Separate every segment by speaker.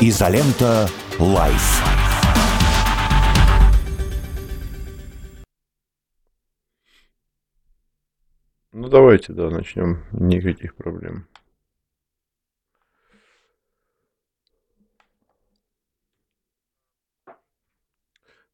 Speaker 1: Изолента Live.
Speaker 2: Ну давайте, да, начнем. Никаких проблем.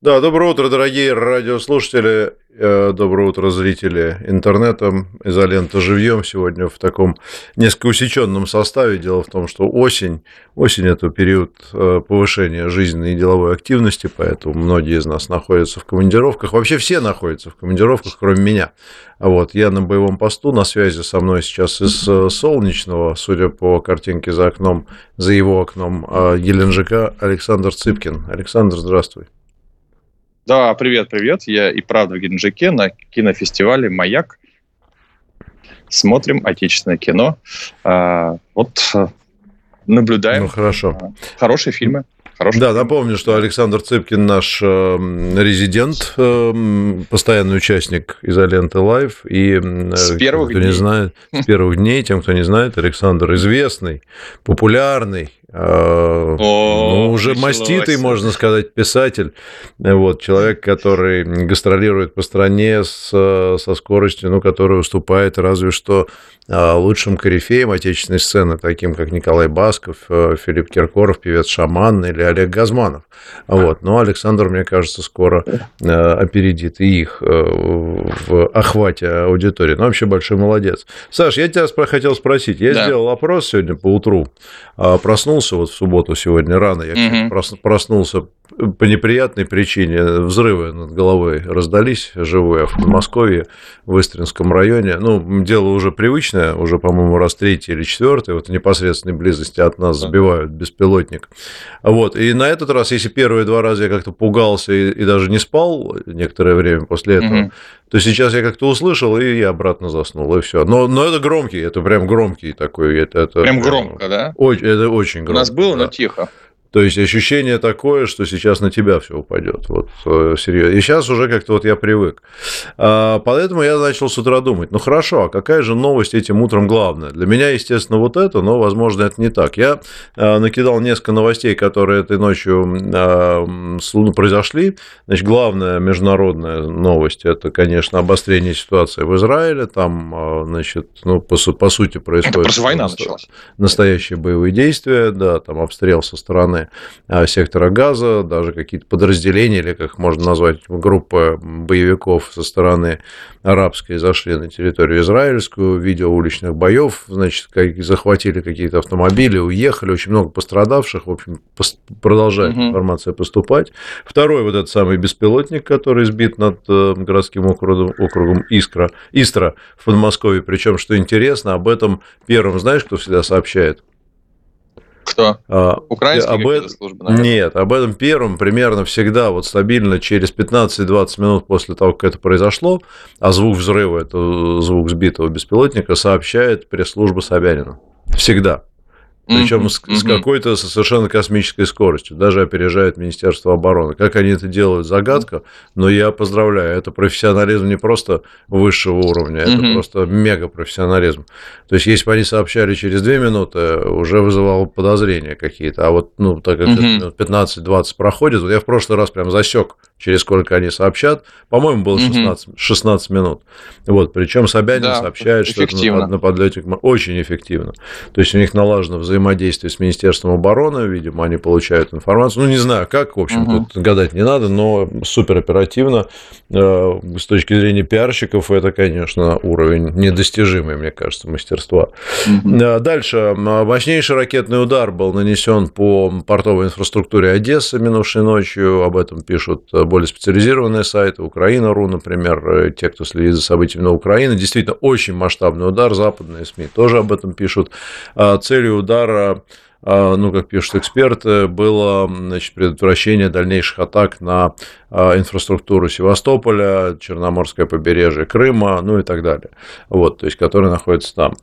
Speaker 2: Да, доброе утро, дорогие радиослушатели. Э, доброе утро, зрители интернета. Изолента живьем сегодня в таком несколько усеченном составе. Дело в том, что осень, осень – это период э, повышения жизненной и деловой активности, поэтому многие из нас находятся в командировках. Вообще все находятся в командировках, кроме меня. Вот, я на боевом посту, на связи со мной сейчас из э, Солнечного, судя по картинке за окном, за его окном, Геленджика Александр Цыпкин. Александр, здравствуй.
Speaker 3: Да, привет, привет. Я и правда в Геленджике на кинофестивале «Маяк». Смотрим отечественное кино. А, вот наблюдаем.
Speaker 2: Ну, хорошо.
Speaker 3: А, хорошие фильмы.
Speaker 2: Хороший да, напомню, что Александр Цыпкин наш э, резидент, э, постоянный участник изоленты Лайв. И
Speaker 3: э, с первых
Speaker 2: кто
Speaker 3: дней.
Speaker 2: не знает, с первых дней, тем, кто не знает, Александр известный, популярный, Э, ну, уже маститый, можно сказать, писатель. Вот, человек, который гастролирует по стране с, со скоростью, ну, которая уступает разве что э, лучшим корифеям отечественной сцены, таким как Николай Басков, э, Филипп Киркоров, певец Шаман или Олег Газманов. Вот. Но Александр, мне кажется, скоро опередит и их в охвате аудитории. Ну, вообще большой молодец. Саш, я тебя хотел спросить. Я да. сделал опрос сегодня по утру. А, проснулся вот в субботу сегодня рано, я угу. проснулся по неприятной причине взрывы над головой раздались живые в Подмосковье, в Истринском районе. Ну, дело уже привычное, уже, по-моему, раз третий или четвертый, вот в непосредственной близости от нас забивают беспилотник. Вот, и на этот раз, если первые два раза я как-то пугался и, и даже не спал некоторое время после этого, то сейчас я как-то услышал и я обратно заснул, и все. Но, но это громкий, это прям громкий такой. Это, это
Speaker 3: прям громко, да?
Speaker 2: Очень, это очень громко. У
Speaker 3: нас было, да. но тихо.
Speaker 2: То есть ощущение такое, что сейчас на тебя все упадет. Вот э, серьезно. И сейчас уже как-то вот я привык. А, поэтому я начал с утра думать, ну хорошо, а какая же новость этим утром главная? Для меня, естественно, вот это, но, возможно, это не так. Я а, накидал несколько новостей, которые этой ночью ну, произошли. Значит, главная международная новость – это, конечно, обострение ситуации в Израиле. Там, значит, ну, по, по сути, происходит... Это
Speaker 3: война началась.
Speaker 2: Настоящие боевые действия, да, там обстрел со стороны Э, сектора газа, даже какие-то подразделения, или как можно назвать, группа боевиков со стороны арабской зашли на территорию израильскую, видео уличных боев, значит, захватили какие-то автомобили, уехали, очень много пострадавших, в общем, продолжает угу. информация поступать. Второй вот этот самый беспилотник, который сбит над э, городским округом, округом Искра, Истра в Подмосковье, причем, что интересно, об этом первым, знаешь, кто всегда сообщает?
Speaker 3: Кто? А, Украинские об
Speaker 2: службы, наверное? Нет, об этом первом примерно всегда вот стабильно через 15-20 минут после того, как это произошло, а звук взрыва, это звук сбитого беспилотника, сообщает пресс-служба Собянина. Всегда. Причем mm-hmm. с, с какой-то совершенно космической скоростью, даже опережает Министерство обороны. Как они это делают, загадка, но я поздравляю, это профессионализм не просто высшего уровня, это mm-hmm. просто мега профессионализм. То есть, если бы они сообщали через две минуты, уже вызывало подозрения какие-то, а вот, ну, так как mm-hmm. 15-20 проходит, вот я в прошлый раз прям засек, через сколько они сообщат, по-моему, было 16, 16 минут. Вот, причем Собянин да, сообщает, что это на, на подлете очень эффективно. То есть, у них налажено взаимодействие с Министерством обороны, видимо, они получают информацию. Ну, не знаю, как, в общем, угу. тут гадать не надо, но супер оперативно. Э, с точки зрения пиарщиков, это, конечно, уровень недостижимый, мне кажется, мастерства. Угу. Дальше. Мощнейший ракетный удар был нанесен по портовой инфраструктуре Одессы минувшей ночью. Об этом пишут более специализированные сайты. Украина.ру, например, те, кто следит за событиями на Украине. Действительно, очень масштабный удар. Западные СМИ тоже об этом пишут. Целью удара а, ну, как пишут эксперты, было значит, предотвращение дальнейших атак на а, инфраструктуру Севастополя, Черноморское побережье Крыма, ну и так далее, вот, то есть, которые находятся там.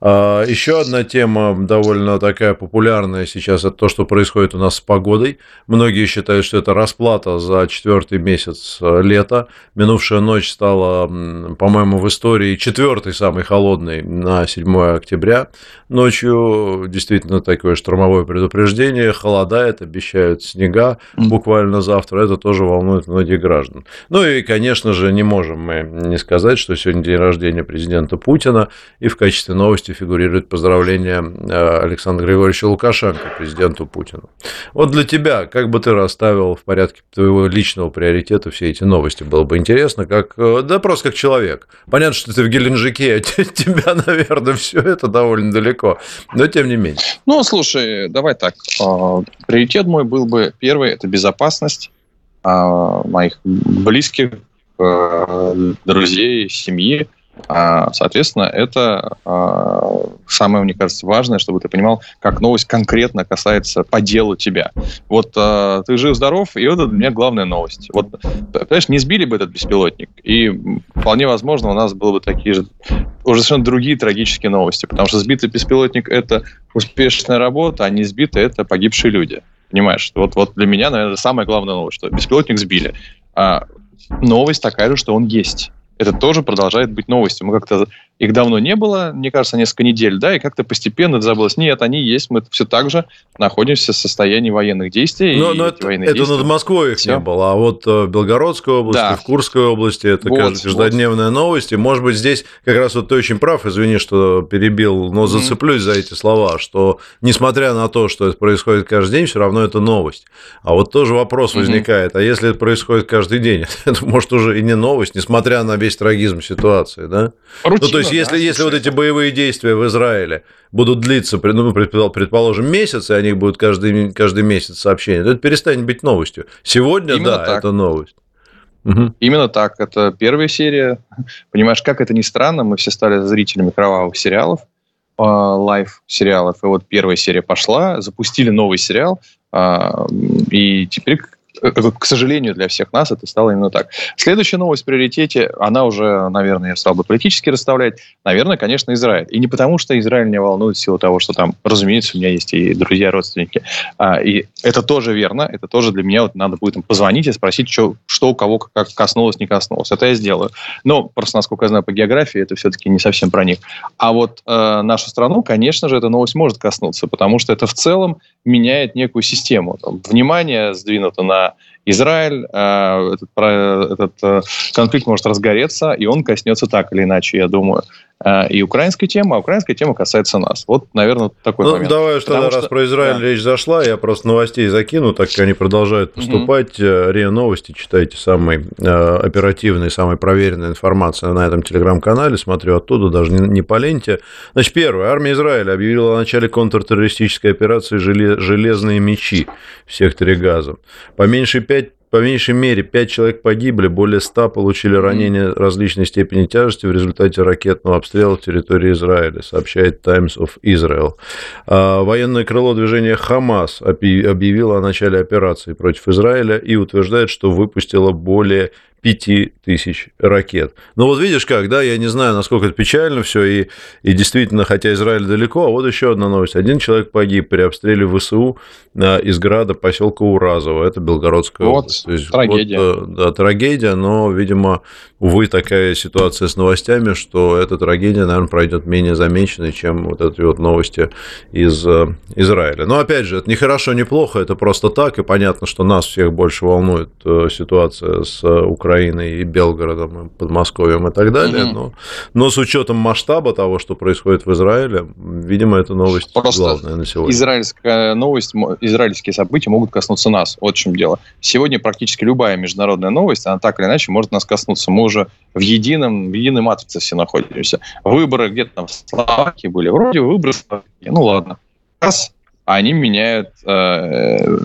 Speaker 2: А, Еще одна тема довольно такая популярная сейчас, это то, что происходит у нас с погодой. Многие считают, что это расплата за четвертый месяц лета. Минувшая ночь стала, по-моему, в истории четвертой самой холодной на 7 октября. Ночью действительно такое, штормовое предупреждение, холодает, обещают снега буквально завтра. Это тоже волнует многих граждан. Ну и, конечно же, не можем мы не сказать, что сегодня день рождения президента Путина, и в качестве новости фигурирует поздравление э, Александра Григорьевича Лукашенко, президенту Путину. Вот для тебя, как бы ты расставил в порядке твоего личного приоритета все эти новости? Было бы интересно, как, э, да просто как человек. Понятно, что ты в Геленджике, а тебя, наверное, все это довольно далеко, но тем не менее.
Speaker 3: Ну, слушай, давай так. А, приоритет мой был бы первый – это безопасность а, моих близких, э, друзей, семьи. А, соответственно, это самое, мне кажется, важное, чтобы ты понимал, как новость конкретно касается по делу тебя. Вот ты жив-здоров, и это для меня главная новость. Вот, понимаешь, не сбили бы этот беспилотник, и вполне возможно, у нас было бы такие же уже совершенно другие трагические новости, потому что сбитый беспилотник – это успешная работа, а не сбитый – это погибшие люди. Понимаешь? Вот, вот для меня, наверное, самая главная новость, что беспилотник сбили. А новость такая же, что он есть это тоже продолжает быть новостью. Мы как-то их давно не было, мне кажется, несколько недель, да, и как-то постепенно это забылось. Нет, они есть, мы все так же находимся в состоянии военных действий.
Speaker 2: Но, но это, это действия... над Москвой их все. не было, а вот э, в Белгородской области, да. в Курской области это вот, каждодневная вот. новость. И, может быть, здесь как раз вот ты очень прав, извини, что перебил, но зацеплюсь mm-hmm. за эти слова, что несмотря на то, что это происходит каждый день, все равно это новость. А вот тоже вопрос mm-hmm. возникает, а если это происходит каждый день, это может уже и не новость, несмотря на весь трагизм ситуации, да? Рутина, ну, то есть, если, да, если вот эти боевые действия в Израиле будут длиться, ну, предположим, месяц, и они будут каждый, каждый месяц сообщения, то это перестанет быть новостью. Сегодня, Именно да, так. это новость.
Speaker 3: Угу. Именно так. Это первая серия. Понимаешь, как это ни странно, мы все стали зрителями кровавых сериалов, а, live -сериалов. И вот первая серия пошла, запустили новый сериал, а, и теперь к сожалению, для всех нас это стало именно так. Следующая новость в приоритете, она уже, наверное, я стал бы политически расставлять. Наверное, конечно, Израиль. И не потому, что Израиль меня волнует в силу того, что там, разумеется, у меня есть и друзья, родственники. А, и это тоже верно. Это тоже для меня вот надо будет им позвонить и спросить, что, что у кого как коснулось, не коснулось. Это я сделаю. Но просто, насколько я знаю по географии, это все-таки не совсем про них. А вот э, нашу страну, конечно же, эта новость может коснуться, потому что это в целом меняет некую систему. Там, внимание сдвинуто на uh, Израиль, э, этот, этот э, конфликт может разгореться, и он коснется так или иначе, я думаю, э, и украинской темы, а украинская тема касается нас. Вот, наверное, такой ну, момент.
Speaker 2: Давай уж тогда, что... раз про Израиль да. речь зашла, я просто новостей закину, так как они продолжают поступать. Угу. РИА Новости, читайте самый оперативный, самый проверенная информация на этом телеграм-канале, смотрю оттуда, даже не, не по ленте. Значит, первое. Армия Израиля объявила о начале контртеррористической операции «Железные мечи» в секторе Газа. По меньшей 5 по меньшей мере 5 человек погибли, более 100 получили ранения различной степени тяжести в результате ракетного обстрела территории Израиля, сообщает Times of Israel. А военное крыло движения Хамас объявило о начале операции против Израиля и утверждает, что выпустило более 5 тысяч ракет. Ну вот видишь как, да, я не знаю, насколько это печально все, и, и действительно, хотя Израиль далеко, а вот еще одна новость. Один человек погиб при обстреле ВСУ из града поселка Уразово, это Белгородская вот, область. То есть, трагедия. Вот, э, да, трагедия, но, видимо, увы, такая ситуация с новостями, что эта трагедия, наверное, пройдет менее замеченной, чем вот эти вот новости из э, Израиля. Но, опять же, это не хорошо, не плохо, это просто так, и понятно, что нас всех больше волнует э, ситуация с Украиной, Украиной и Белгородом, и Подмосковьем и так далее. Угу. Но, но с учетом масштаба того, что происходит в Израиле, видимо, это новость Просто главная на сегодня.
Speaker 3: Израильская новость, израильские события могут коснуться нас. Вот в чем дело. Сегодня практически любая международная новость, она так или иначе может нас коснуться. Мы уже в едином, в единой матрице все находимся. Выборы где-то там в Словакии были. Вроде выборы Ну ладно. Раз, они меняют э,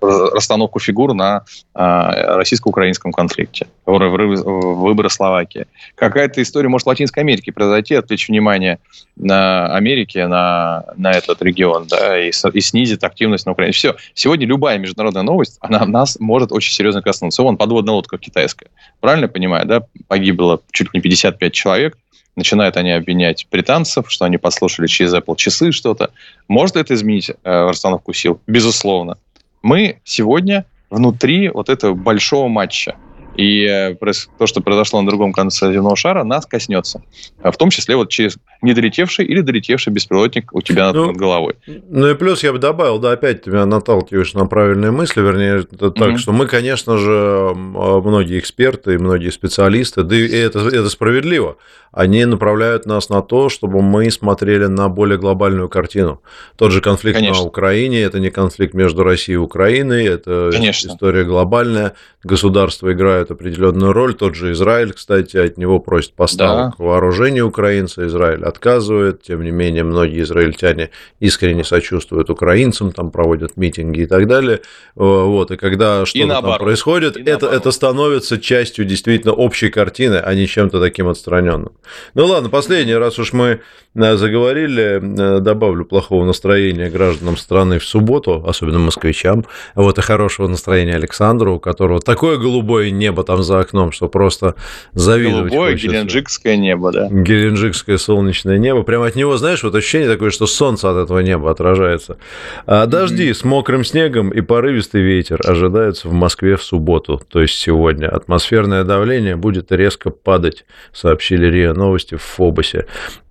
Speaker 3: расстановку фигур на а, российско-украинском конфликте, выборы Словакии. Какая-то история может в Латинской Америке произойти, отвлечь внимание на Америке, на, на этот регион, да, и, и снизит активность на Украине. Все. Сегодня любая международная новость, она нас может очень серьезно коснуться. Вон, подводная лодка китайская. Правильно понимаю, да? Погибло чуть ли не 55 человек. Начинают они обвинять британцев, что они послушали через Apple часы что-то. Может это изменить э, расстановку сил? Безусловно мы сегодня внутри вот этого большого матча. И э, то, что произошло на другом конце земного шара, нас коснется. В том числе вот через недолетевший или долетевший беспилотник у тебя ну, над головой.
Speaker 2: Ну и плюс я бы добавил, да, опять ты меня наталкиваешь на правильные мысли, вернее, так, mm-hmm. что мы, конечно же, а, многие эксперты многие специалисты, да и это, это справедливо, они направляют нас на то, чтобы мы смотрели на более глобальную картину. Тот же конфликт Конечно. на Украине – это не конфликт между Россией и Украиной, это Конечно. история глобальная. Государства играют определенную роль. Тот же Израиль, кстати, от него просит поставок да. вооружения украинца. Израиль отказывает. Тем не менее, многие израильтяне искренне сочувствуют украинцам, там проводят митинги и так далее. Вот. И когда что-то там происходит, это, это становится частью действительно общей картины, а не чем-то таким отстраненным. Ну ладно, последний, раз уж мы э, заговорили, э, добавлю плохого настроения гражданам страны в субботу, особенно москвичам, вот и хорошего настроения Александру, у которого такое голубое небо там за окном, что просто завидовать
Speaker 3: Голубое хочется. геленджикское небо, да.
Speaker 2: Геленджикское солнечное небо. Прямо от него, знаешь, вот ощущение такое, что солнце от этого неба отражается. А дожди mm-hmm. с мокрым снегом и порывистый ветер ожидаются в Москве в субботу, то есть сегодня. Атмосферное давление будет резко падать, сообщили РИА Новости в Фобосе,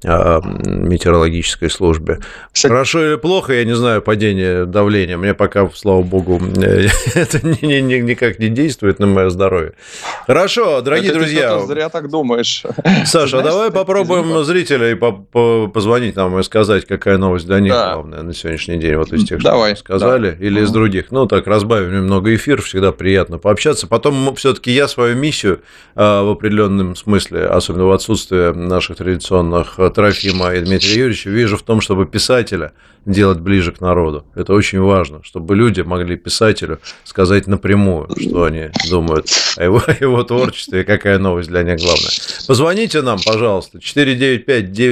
Speaker 2: а, метеорологической службе. Кстати, Хорошо или плохо, я не знаю, падение давления. Мне пока, слава богу, это никак не действует на мое здоровье. Хорошо, дорогие это друзья.
Speaker 3: Ты зря так думаешь.
Speaker 2: Саша, а давай попробуем зрителей позвонить нам и сказать, какая новость для них да. главная на сегодняшний день, вот из тех, что давай, сказали, да. или из других. Ну, так, разбавим немного эфир, всегда приятно пообщаться. Потом все-таки я свою миссию а, в определенном смысле, особенно в отсутствии наших традиционных э, Трофима и Дмитрия Юрьевича вижу в том, чтобы писателя делать ближе к народу. Это очень важно, чтобы люди могли писателю сказать напрямую, что они думают о его, о его творчестве и какая новость для них главная. Позвоните нам, пожалуйста,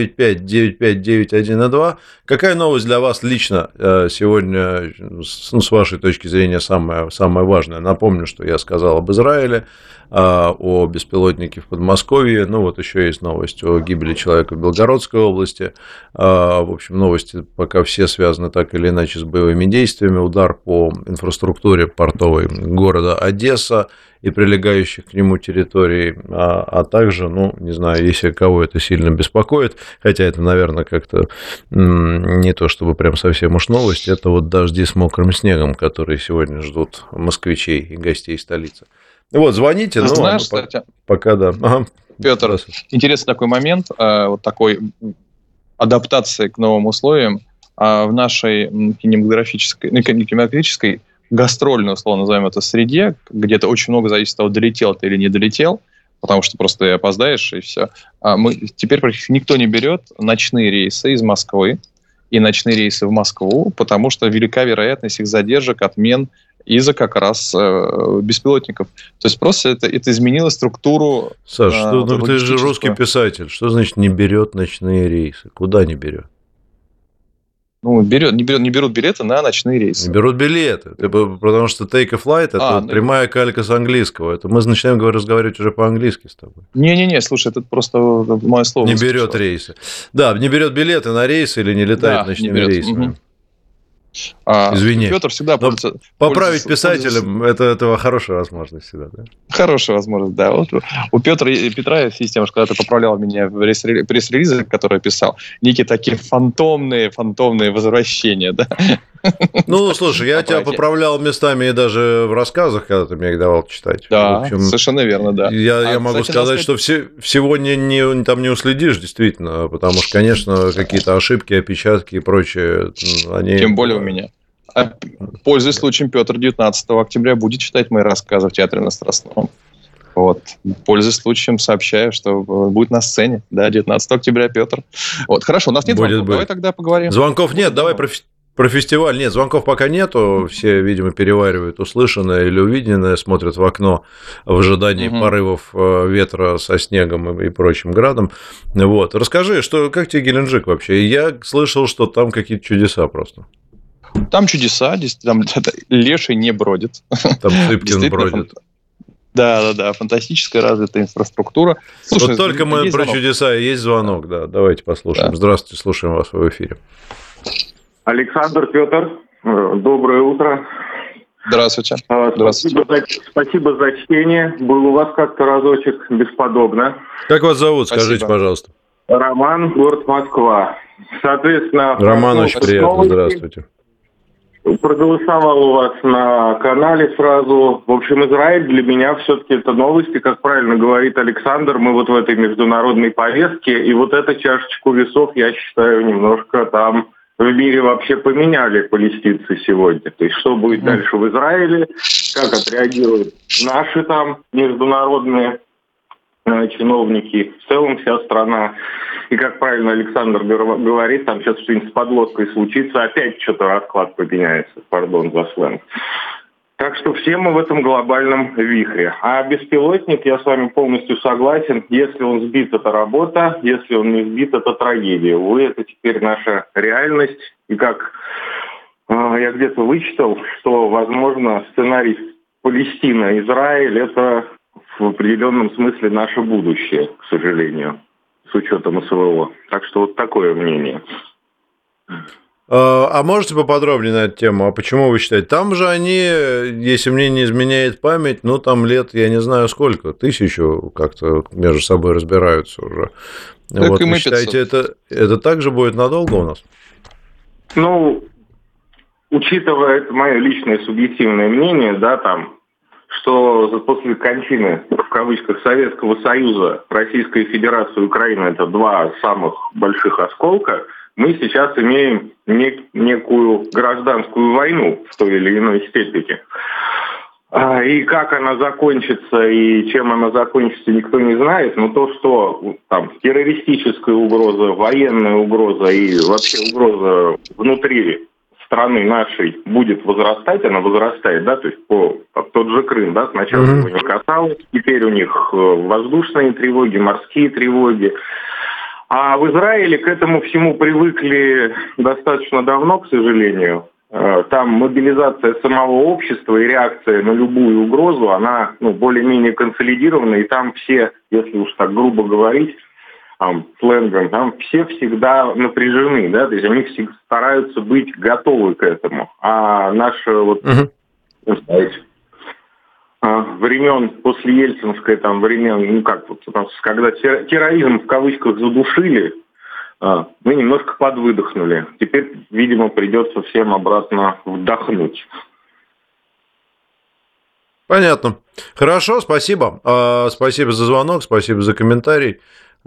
Speaker 2: 495-95-95-91-2. Какая новость для вас лично э, сегодня, ну, с вашей точки зрения, самая, самая важная? Напомню, что я сказал об Израиле, о беспилотнике в Подмосковье. Ну, вот еще есть новость о гибели человека в Белгородской области. А, в общем, новости пока все связаны так или иначе с боевыми действиями. Удар по инфраструктуре портовой города Одесса и прилегающих к нему территорий, а, а также, ну, не знаю, если кого это сильно беспокоит, хотя это, наверное, как-то не то чтобы прям совсем уж новость, это вот дожди с мокрым снегом, которые сегодня ждут москвичей и гостей столицы. Вот, звоните.
Speaker 3: ну, знаешь, кстати,
Speaker 2: пока да. Ага.
Speaker 3: Петр, интересный такой момент, э, вот такой адаптации к новым условиям а в нашей кинематографической, ну, кинематографической гастрольной, условно назовем это, среде, где то очень много зависит от того, долетел ты или не долетел, потому что просто ты опоздаешь, и все. А мы, теперь никто не берет ночные рейсы из Москвы и ночные рейсы в Москву, потому что велика вероятность их задержек, отмен из-за как раз э, беспилотников. То есть просто это, это изменило структуру...
Speaker 2: Саш, э, что, ну, ты же русский писатель. Что значит не берет ночные рейсы? Куда не берет?
Speaker 3: Ну, берет, не, берет, не берут билеты на ночные рейсы.
Speaker 2: Не берут билеты, потому что take a flight – это а, ну... прямая калька с английского. Это мы начинаем разговаривать уже по-английски с тобой.
Speaker 3: Не-не-не, слушай, это просто мое слово.
Speaker 2: Не берет рейсы. Да, не берет билеты на рейсы или не летает да, ночными рейсами. Угу. А, Извини.
Speaker 3: Петр всегда
Speaker 2: пользуется, Поправить пользуется, писателям это, это хорошая возможность всегда, да?
Speaker 3: Хорошая возможность, да. Вот у Петра, Петра есть система, когда ты поправлял меня в пресс-релизы, которые писал, некие такие фантомные, фантомные возвращения, да?
Speaker 2: Ну, слушай, я тебя поправлял местами и даже в рассказах, когда ты мне их давал читать.
Speaker 3: Да, общем, совершенно верно, да.
Speaker 2: Я, а, я могу кстати, сказать, что все, всего не, не, там не уследишь, действительно, потому что, конечно, какие-то ошибки, опечатки и прочее,
Speaker 3: они... Тем более у меня. А, пользуясь случаем, Петр 19 октября будет читать мои рассказы в Театре на Страстном. Вот. Пользуясь случаем, сообщаю, что будет на сцене. Да, 19 октября Петр. Вот. Хорошо, у нас нет будет, звонков. Будет. Давай тогда поговорим.
Speaker 2: Звонков нет, давай про, про фестиваль нет, звонков пока нету. Все, видимо, переваривают услышанное или увиденное, смотрят в окно в ожидании угу. порывов э, ветра со снегом и прочим градом. Вот. Расскажи, что, как тебе Геленджик вообще? Я слышал, что там какие-то чудеса просто.
Speaker 3: Там чудеса, там леший не бродит.
Speaker 2: Там Цыпкин бродит.
Speaker 3: Да, да, да, фантастическая развитая инфраструктура.
Speaker 2: Слушай, вот только мы про звонок. чудеса, есть звонок, да, давайте послушаем. Да. Здравствуйте, слушаем вас в эфире.
Speaker 4: Александр Петр, э, доброе утро.
Speaker 3: Здравствуйте.
Speaker 4: Здравствуйте. Спасибо за, спасибо за чтение. Был у вас как-то разочек бесподобно.
Speaker 2: Как вас зовут, спасибо. скажите, пожалуйста.
Speaker 4: Роман, город Москва. Соответственно...
Speaker 2: Роман, очень приятно. Новости. Здравствуйте.
Speaker 4: Проголосовал у вас на канале сразу. В общем, Израиль для меня все-таки это новости, как правильно говорит Александр. Мы вот в этой международной повестке. И вот эту чашечку весов, я считаю, немножко там в мире вообще поменяли палестинцы сегодня. То есть что будет дальше в Израиле, как отреагируют наши там международные э, чиновники, в целом вся страна. И как правильно Александр говорит, там сейчас что-нибудь с подлодкой случится, опять что-то расклад поменяется, пардон за сленг. Так что все мы в этом глобальном вихре. А беспилотник, я с вами полностью согласен. Если он сбит, это работа. Если он не сбит, это трагедия. Увы, это теперь наша реальность. И как э, я где-то вычитал, что, возможно, сценарий Палестина-Израиль – это в определенном смысле наше будущее, к сожалению, с учетом СВО. Так что вот такое мнение.
Speaker 2: А, а можете поподробнее на эту тему? А почему вы считаете? Там же они, если мне не изменяет память, ну там лет, я не знаю сколько, тысячу как-то между собой разбираются уже. Так вот, и мы вы считаете, это, это также будет надолго у нас?
Speaker 4: Ну, учитывая это мое личное субъективное мнение, да, там, что после кончины, в кавычках, Советского Союза, Российская Федерация и Украина – это два самых больших осколка – мы сейчас имеем нек- некую гражданскую войну в той или иной степени. А, и как она закончится и чем она закончится, никто не знает. Но то, что там террористическая угроза, военная угроза и вообще угроза внутри страны нашей будет возрастать, она возрастает, да, то есть по тот же Крым, да, сначала mm-hmm. его не касалось, теперь у них э, воздушные тревоги, морские тревоги. А в Израиле к этому всему привыкли достаточно давно, к сожалению. Э, там мобилизация самого общества и реакция на любую угрозу, она ну, более-менее консолидирована, и там все, если уж так грубо говорить, там, сленгом, там все всегда напряжены, да, то есть они всегда стараются быть готовы к этому. А наша вот, uh-huh. знаете, времен после Ельцинской, там, времен, ну как, вот, когда терроризм в кавычках задушили, а, мы немножко подвыдохнули. Теперь, видимо, придется всем обратно вдохнуть.
Speaker 2: Понятно. Хорошо, спасибо. А, спасибо за звонок, спасибо за комментарий.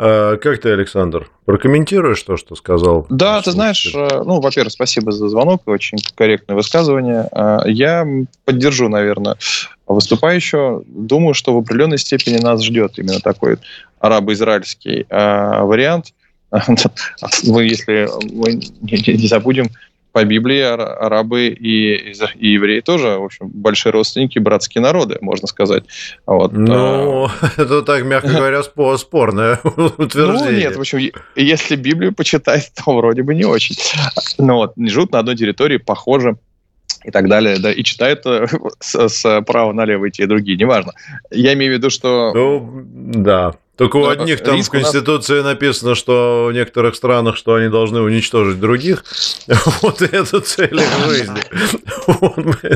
Speaker 2: А, как ты, Александр, прокомментируешь то, что сказал?
Speaker 3: Да, ты знаешь, э, ну, во-первых, спасибо за звонок, очень корректное высказывание. А, я поддержу, наверное, выступающего. Думаю, что в определенной степени нас ждет именно такой арабо-израильский а, вариант. Мы, если мы не забудем, по Библии арабы и, и евреи тоже, в общем, большие родственники, братские народы, можно сказать. Вот.
Speaker 2: Ну, это так, мягко говоря, спорное утверждение. Ну, нет,
Speaker 3: в общем, если Библию почитать, то вроде бы не очень. Ну вот, живут на одной территории, похоже, и так далее, да, и читают э, с, с права налево и те, и другие, неважно. Я имею в виду, что...
Speaker 2: Ну, да, только у одних там в Конституции нас... написано, что в некоторых странах, что они должны уничтожить других. Вот это цель их жизни.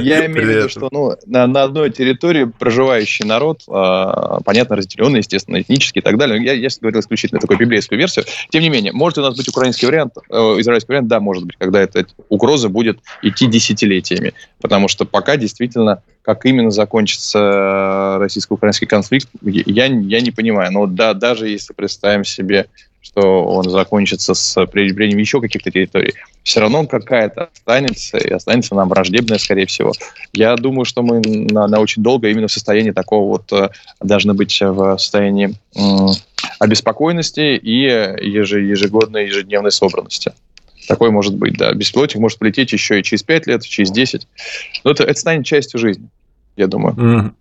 Speaker 3: Я имею в виду, что ну, на, на одной территории проживающий народ, э, понятно, разделенный, естественно, этнически и так далее. Я, я говорил исключительно такую библейскую версию. Тем не менее, может у нас быть украинский вариант, э, израильский вариант, да, может быть, когда эта угроза будет идти десятилетиями. Потому что пока действительно как именно закончится российско-украинский конфликт, я, я не понимаю. Но да, даже если представим себе, что он закончится с приобретением еще каких-то территорий, все равно какая-то останется, и останется нам враждебная, скорее всего. Я думаю, что мы на, на очень долго именно в состоянии такого вот э, должны быть в состоянии э, обеспокоенности и ежегодной, ежедневной собранности. Такой может быть, да. Беспилотник может полететь еще и через 5 лет, через 10. Но это, это станет частью жизни, я думаю. Mm.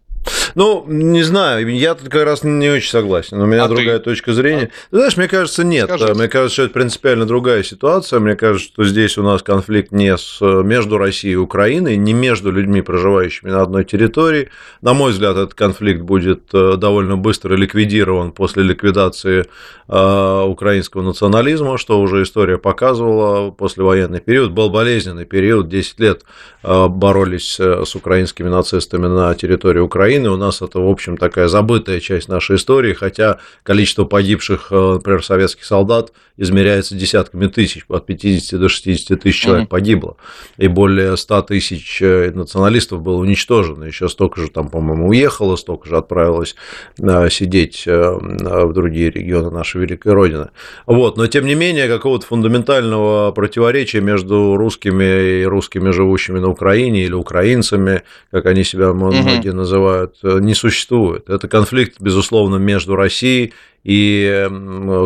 Speaker 2: Ну, не знаю, я тут как раз не очень согласен. У меня а другая ты? точка зрения. А? Знаешь, мне кажется, нет. Скажите. Мне кажется, что это принципиально другая ситуация. Мне кажется, что здесь у нас конфликт не с, между Россией и Украиной, не между людьми, проживающими на одной территории. На мой взгляд, этот конфликт будет э, довольно быстро ликвидирован после ликвидации э, украинского национализма, что уже история показывала. Послевоенный период был болезненный период, 10 лет э, боролись с украинскими нацистами на территории Украины. У нас это, в общем, такая забытая часть нашей истории, хотя количество погибших, например, советских солдат измеряется десятками тысяч, от 50 до 60 тысяч человек mm-hmm. погибло, и более 100 тысяч националистов было уничтожено, еще столько же там, по-моему, уехало, столько же отправилось сидеть в другие регионы нашей великой Родины. Вот. Но, тем не менее, какого-то фундаментального противоречия между русскими и русскими, живущими на Украине, или украинцами, как они себя многие угу. называют, не существует. Это конфликт, безусловно, между Россией и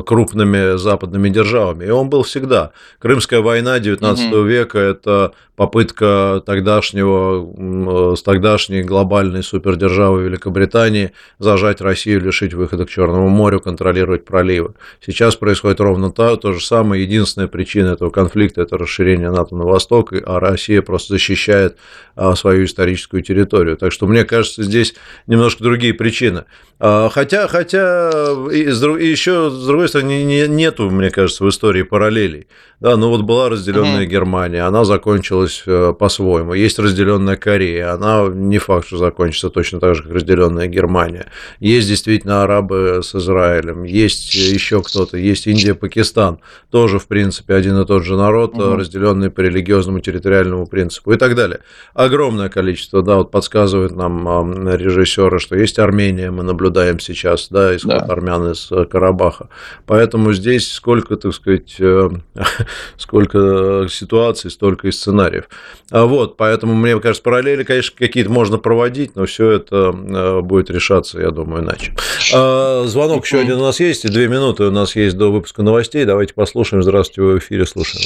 Speaker 2: крупными западными державами. И он был всегда. Крымская война XIX угу. века – это попытка тогдашнего, с тогдашней глобальной супердержавы Великобритании зажать Россию, лишить выхода к Черному морю, контролировать проливы. Сейчас происходит ровно то, то же самое. Единственная причина этого конфликта – это расширение НАТО на восток, а Россия просто защищает а, свою историческую территорию. Так что, мне кажется, здесь немножко другие причины. А, хотя, хотя и, и еще, с другой стороны, не, нету, мне кажется, в истории параллелей. Да, ну вот была разделенная угу. Германия, она закончилась э, по-своему. Есть разделенная Корея, она не факт, что закончится точно так же, как разделенная Германия. Есть действительно арабы с Израилем, есть еще кто-то, есть Индия, Пакистан, тоже, в принципе, один и тот же народ, угу. разделенный по религиозному территориальному принципу и так далее. Огромное количество, да, вот подсказывают нам режиссеры, что есть Армения, мы наблюдаем сейчас, да, исход да. армян из э, Карабаха. Поэтому здесь сколько, так сказать, э, сколько ситуаций, столько и сценариев. А вот, поэтому, мне кажется, параллели, конечно, какие-то можно проводить, но все это э, будет решаться, я думаю, иначе. А, звонок еще один у нас есть, и две минуты у нас есть до выпуска новостей. Давайте послушаем. Здравствуйте, вы в эфире, слушаем.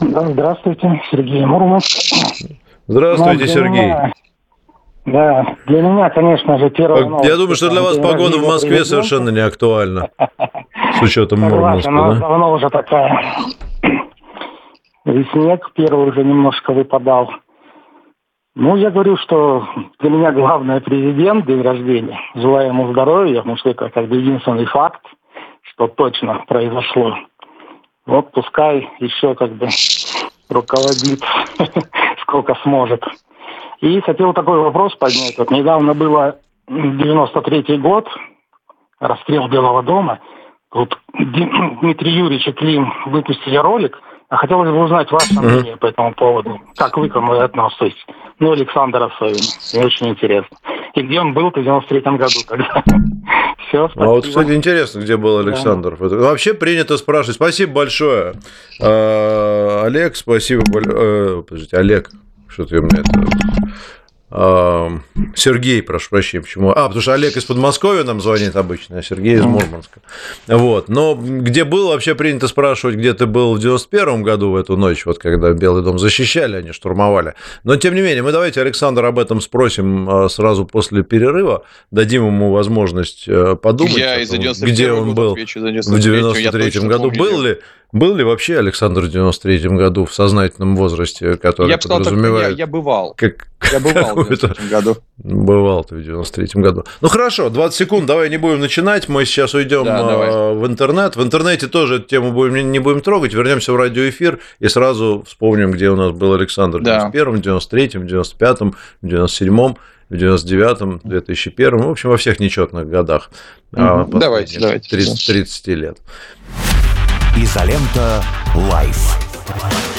Speaker 5: Да, здравствуйте, Сергей Мурманск.
Speaker 2: Здравствуйте, Сергей.
Speaker 5: Да, для меня, конечно же, первое.
Speaker 2: новость. Я думаю, что для вас погода в Москве президента. совершенно не актуальна, с учетом Мурманска.
Speaker 5: Она да? давно уже такая. И снег первый уже немножко выпадал. Ну, я говорю, что для меня главное президент, день рождения. Желаю ему здоровья, потому что это как бы единственный факт, что точно произошло. Вот пускай еще как бы руководит сколько сможет. И хотел такой вопрос поднять. Вот недавно было 93-й год, расстрел Белого дома. Тут Дмитрий Юрьевич и Клим выпустили ролик. А хотелось бы узнать ваше мнение по этому поводу. Как вы к этому относитесь? Ну, Александр особенно. Мне очень интересно. И где он был в 93-м году тогда?
Speaker 2: Все, спасибо. А вот, кстати, интересно, где был Александр. Да. Вообще принято спрашивать. Спасибо большое. А, Олег, спасибо. Э, подождите, Олег. Что-то я мне это... Сергей, прошу прощения, почему? А, потому что Олег из Подмосковья нам звонит обычно, а Сергей из Мурманска. Вот. Но где был, вообще принято спрашивать, где ты был в 91 году в эту ночь, вот когда Белый дом защищали, они штурмовали. Но, тем не менее, мы давайте, Александр, об этом спросим а, сразу после перерыва, дадим ему возможность э, подумать, я том, где он был в 93 году. Был ли, был ли вообще Александр в 93 году в сознательном возрасте, который я подразумевает...
Speaker 3: Так, я, я бывал. Как, я бывал в 93 году.
Speaker 2: Бывал ты в 93 году. Ну хорошо, 20 секунд, давай не будем начинать. Мы сейчас уйдем да, а, в интернет. В интернете тоже эту тему будем, не будем трогать. Вернемся в радиоэфир и сразу вспомним, где у нас был Александр в да. 91 в 93 в 95 в 97 в 99-м, 2001 в общем, во всех нечетных годах.
Speaker 3: Угу. Давайте, давайте.
Speaker 2: 30, 30 лет.
Speaker 1: Изолента Live.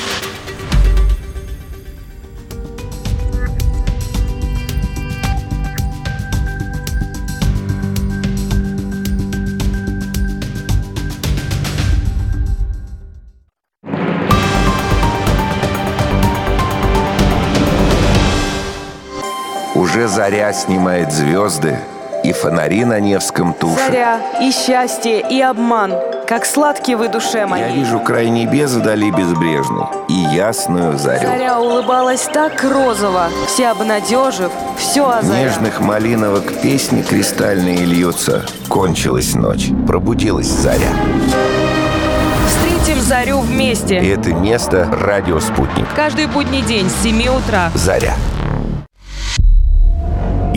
Speaker 1: Заря снимает звезды, и фонари на Невском тушат.
Speaker 6: Заря, и счастье, и обман – как сладкий вы душе моей.
Speaker 1: Я вижу край небес вдали безбрежной и ясную зарю.
Speaker 6: Заря улыбалась так розово, вся обнадежив, все озаря.
Speaker 1: Нежных малиновок песни кристальные льются. Кончилась ночь, пробудилась заря.
Speaker 6: Встретим зарю
Speaker 1: И
Speaker 6: вместе.
Speaker 1: это место — радио «Спутник».
Speaker 6: Каждый будний день с 7 утра.
Speaker 1: Заря.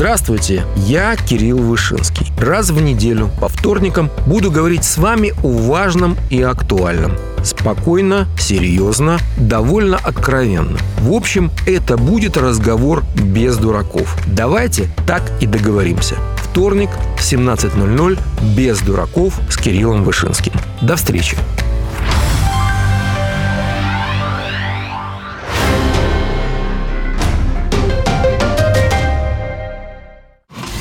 Speaker 7: Здравствуйте, я Кирилл Вышинский. Раз в неделю по вторникам буду говорить с вами о важном и актуальном. Спокойно, серьезно, довольно откровенно. В общем, это будет разговор без дураков. Давайте так и договоримся. Вторник в 17.00 без дураков с Кириллом Вышинским. До встречи.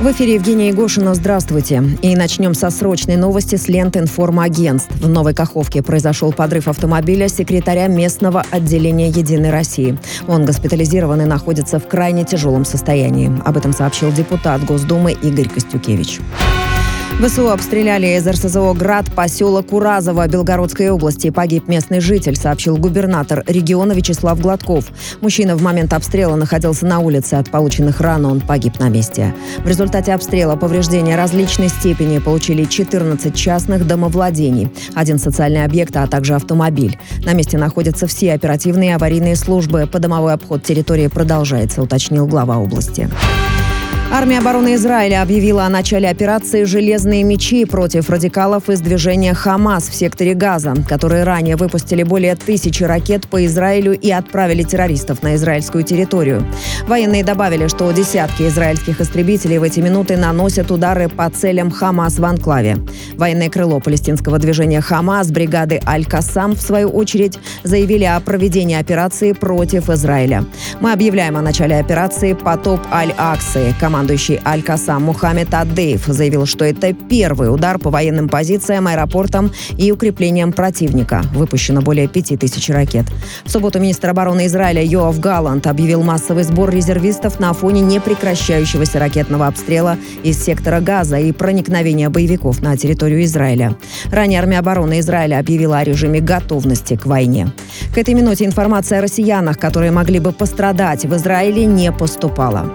Speaker 8: В эфире Евгения Егошина. Здравствуйте. И начнем со срочной новости с ленты информагентств. В Новой Каховке произошел подрыв автомобиля секретаря местного отделения «Единой России». Он госпитализирован и находится в крайне тяжелом состоянии. Об этом сообщил депутат Госдумы Игорь Костюкевич. ВСУ обстреляли из РСЗО «Град» поселок Уразово Белгородской области. Погиб местный житель, сообщил губернатор региона Вячеслав Гладков. Мужчина в момент обстрела находился на улице. От полученных ран он погиб на месте. В результате обстрела повреждения различной степени получили 14 частных домовладений, один социальный объект, а также автомобиль. На месте находятся все оперативные и аварийные службы. Подомовой обход территории продолжается, уточнил глава области. Армия обороны Израиля объявила о начале операции «Железные мечи» против радикалов из движения «Хамас» в секторе Газа, которые ранее выпустили более тысячи ракет по Израилю и отправили террористов на израильскую территорию. Военные добавили, что десятки израильских истребителей в эти минуты наносят удары по целям «Хамас» в анклаве. Военное крыло палестинского движения «Хамас» бригады «Аль-Кассам» в свою очередь заявили о проведении операции против Израиля. Мы объявляем о начале операции «Потоп Аль-Аксы». Командующий Аль-Касам Мухаммед Аддеев заявил, что это первый удар по военным позициям, аэропортам и укреплениям противника. Выпущено более пяти тысяч ракет. В субботу министр обороны Израиля Йоав Галланд объявил массовый сбор резервистов на фоне непрекращающегося ракетного обстрела из сектора Газа и проникновения боевиков на территорию Израиля. Ранее армия обороны Израиля объявила о режиме готовности к войне. К этой минуте информация о россиянах, которые могли бы пострадать в Израиле, не поступала.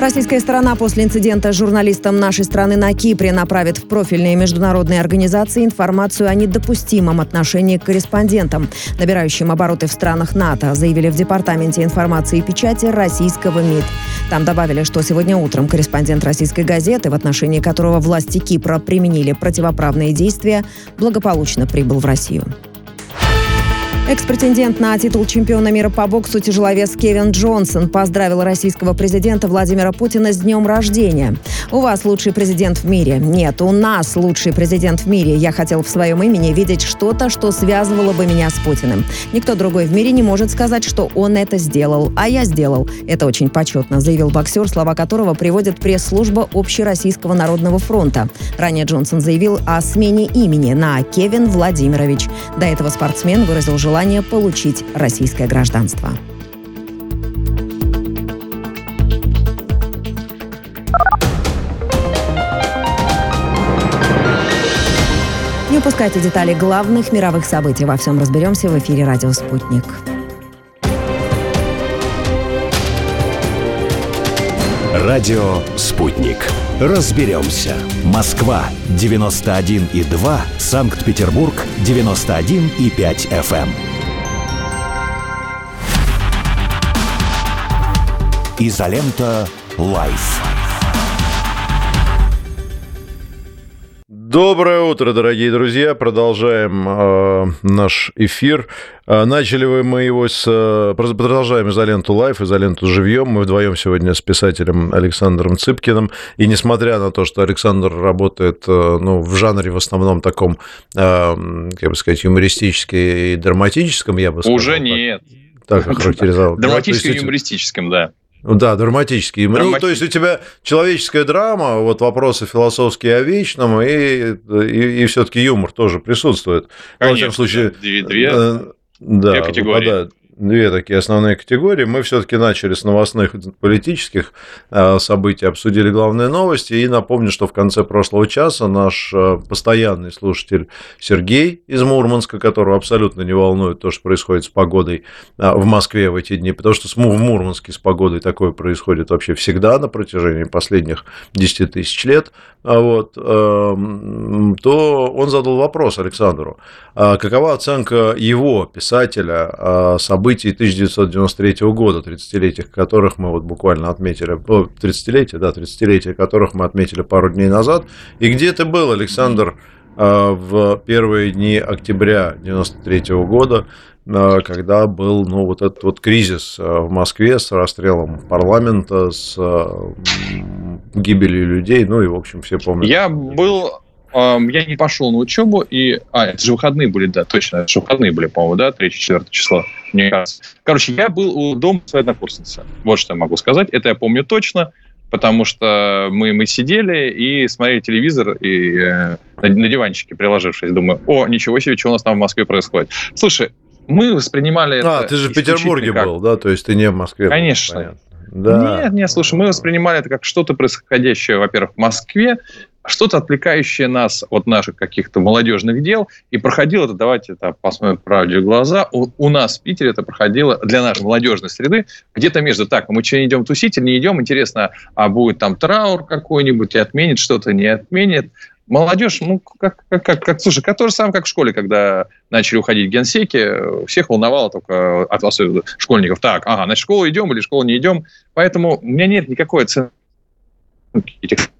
Speaker 8: Российская сторона после инцидента с журналистом нашей страны на Кипре направит в профильные международные организации информацию о недопустимом отношении к корреспондентам, набирающим обороты в странах НАТО, заявили в Департаменте информации и печати российского МИД. Там добавили, что сегодня утром корреспондент российской газеты, в отношении которого власти Кипра применили противоправные действия, благополучно прибыл в Россию. Экс-претендент на титул чемпиона мира по боксу тяжеловес Кевин Джонсон поздравил российского президента Владимира Путина с днем рождения. «У вас лучший президент в мире». «Нет, у нас лучший президент в мире. Я хотел в своем имени видеть что-то, что связывало бы меня с Путиным. Никто другой в мире не может сказать, что он это сделал. А я сделал. Это очень почетно», заявил боксер, слова которого приводит пресс-служба Общероссийского народного фронта. Ранее Джонсон заявил о смене имени на Кевин Владимирович. До этого спортсмен выразил желание получить российское гражданство. Не упускайте детали главных мировых событий. Во всем разберемся в эфире «Радио Спутник».
Speaker 9: Радио «Спутник». Разберемся. Москва, 91,2. Санкт-Петербург, 91,5 FM. Изолента «Live».
Speaker 2: Доброе утро, дорогие друзья. Продолжаем э, наш эфир. Э, начали мы его с... Э, продолжаем изоленту live, изоленту живьем. Мы вдвоем сегодня с писателем Александром Цыпкиным. И несмотря на то, что Александр работает э, ну, в жанре в основном таком, э, как бы сказать, юмористическом и драматическом, я бы сказал.
Speaker 3: Уже нет.
Speaker 2: Так охарактеризовал.
Speaker 3: Драматическим и юмористическим, да.
Speaker 2: Ну да, драматический.
Speaker 3: Драмати...
Speaker 2: Ну, то есть у тебя человеческая драма, вот вопросы философские о вечном, и, и, и все-таки юмор тоже присутствует.
Speaker 3: Конечно, во всяком случае, две, две,
Speaker 2: э, да,
Speaker 3: две категории. Выпадают
Speaker 2: две такие основные категории. Мы все-таки начали с новостных политических э, событий, обсудили главные новости. И напомню, что в конце прошлого часа наш э, постоянный слушатель Сергей из Мурманска, которого абсолютно не волнует то, что происходит с погодой э, в Москве в эти дни, потому что в Мурманске с погодой такое происходит вообще всегда на протяжении последних 10 тысяч лет, а вот, эм, то он задал вопрос Александру. Какова оценка его, писателя, событий событий 1993 года, 30-летия которых мы вот буквально отметили, 30-летие, да, 30-летие которых мы отметили пару дней назад. И где ты был, Александр, а, в первые дни октября 93 года, а, когда был ну, вот этот вот кризис а, в Москве с расстрелом парламента, с гибелью людей, ну и, в общем, все помнят.
Speaker 3: Я был я не пошел на учебу, и... А, это же выходные были, да, точно, это же выходные были, по-моему, да, 3-4 число, мне кажется. Короче, я был у дома своей однокурсницы. Вот что я могу сказать. Это я помню точно, потому что мы, мы сидели и смотрели телевизор и э, на, на диванчике, приложившись, думаю, о, ничего себе, что у нас там в Москве происходит. Слушай, мы воспринимали
Speaker 2: а, это... А, ты же в Петербурге как... был, да? То есть ты не в Москве.
Speaker 3: Конечно. Был, да. Нет, нет, слушай, мы воспринимали это как что-то происходящее, во-первых, в Москве, что-то отвлекающее нас от наших каких-то молодежных дел. И проходило это, давайте это посмотрим правде в глаза, у, у нас в Питере это проходило для нашей молодежной среды где-то между так, мы что, идем тусить или не идем, интересно, а будет там траур какой-нибудь, и отменит что-то, не отменит. Молодежь, ну, как, как, как, как, слушай, как то же самое, как в школе, когда начали уходить генсеки, всех волновало только от вас, школьников. Так, ага, на школу идем или в школу не идем. Поэтому у меня нет никакой оценки этих